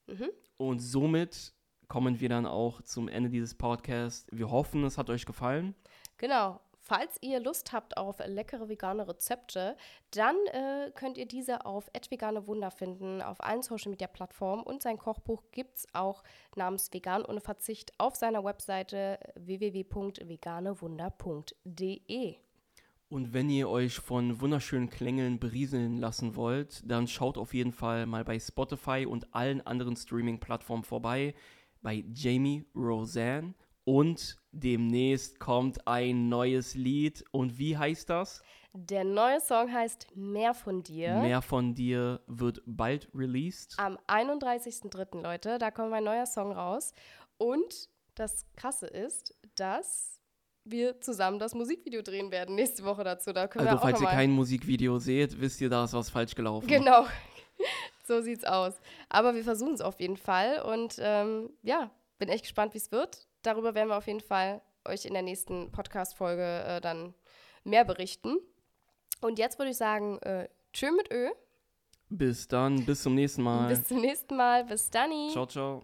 Mhm. und somit kommen wir dann auch zum Ende dieses Podcasts. Wir hoffen, es hat euch gefallen. Genau. Falls ihr Lust habt auf leckere vegane Rezepte, dann äh, könnt ihr diese auf vegane Wunder finden, auf allen Social Media Plattformen. Und sein Kochbuch gibt es auch namens Vegan ohne Verzicht auf seiner Webseite www.veganewunder.de. Und wenn ihr euch von wunderschönen Klängeln berieseln lassen wollt, dann schaut auf jeden Fall mal bei Spotify und allen anderen Streaming-Plattformen vorbei, bei Jamie Roseanne. Und demnächst kommt ein neues Lied. Und wie heißt das? Der neue Song heißt Mehr von dir. Mehr von dir wird bald released. Am 31.03. Leute, da kommt mein neuer Song raus. Und das Krasse ist, dass wir zusammen das Musikvideo drehen werden nächste Woche dazu. Da können Also wir auch falls ihr kein Musikvideo seht, wisst ihr, da ist was falsch gelaufen. Genau. so sieht's aus. Aber wir versuchen es auf jeden Fall. Und ähm, ja, bin echt gespannt, wie es wird. Darüber werden wir auf jeden Fall euch in der nächsten Podcast-Folge äh, dann mehr berichten. Und jetzt würde ich sagen, äh, tschö mit Ö. Bis dann, bis zum nächsten Mal. Bis zum nächsten Mal. Bis dann. Ciao, ciao.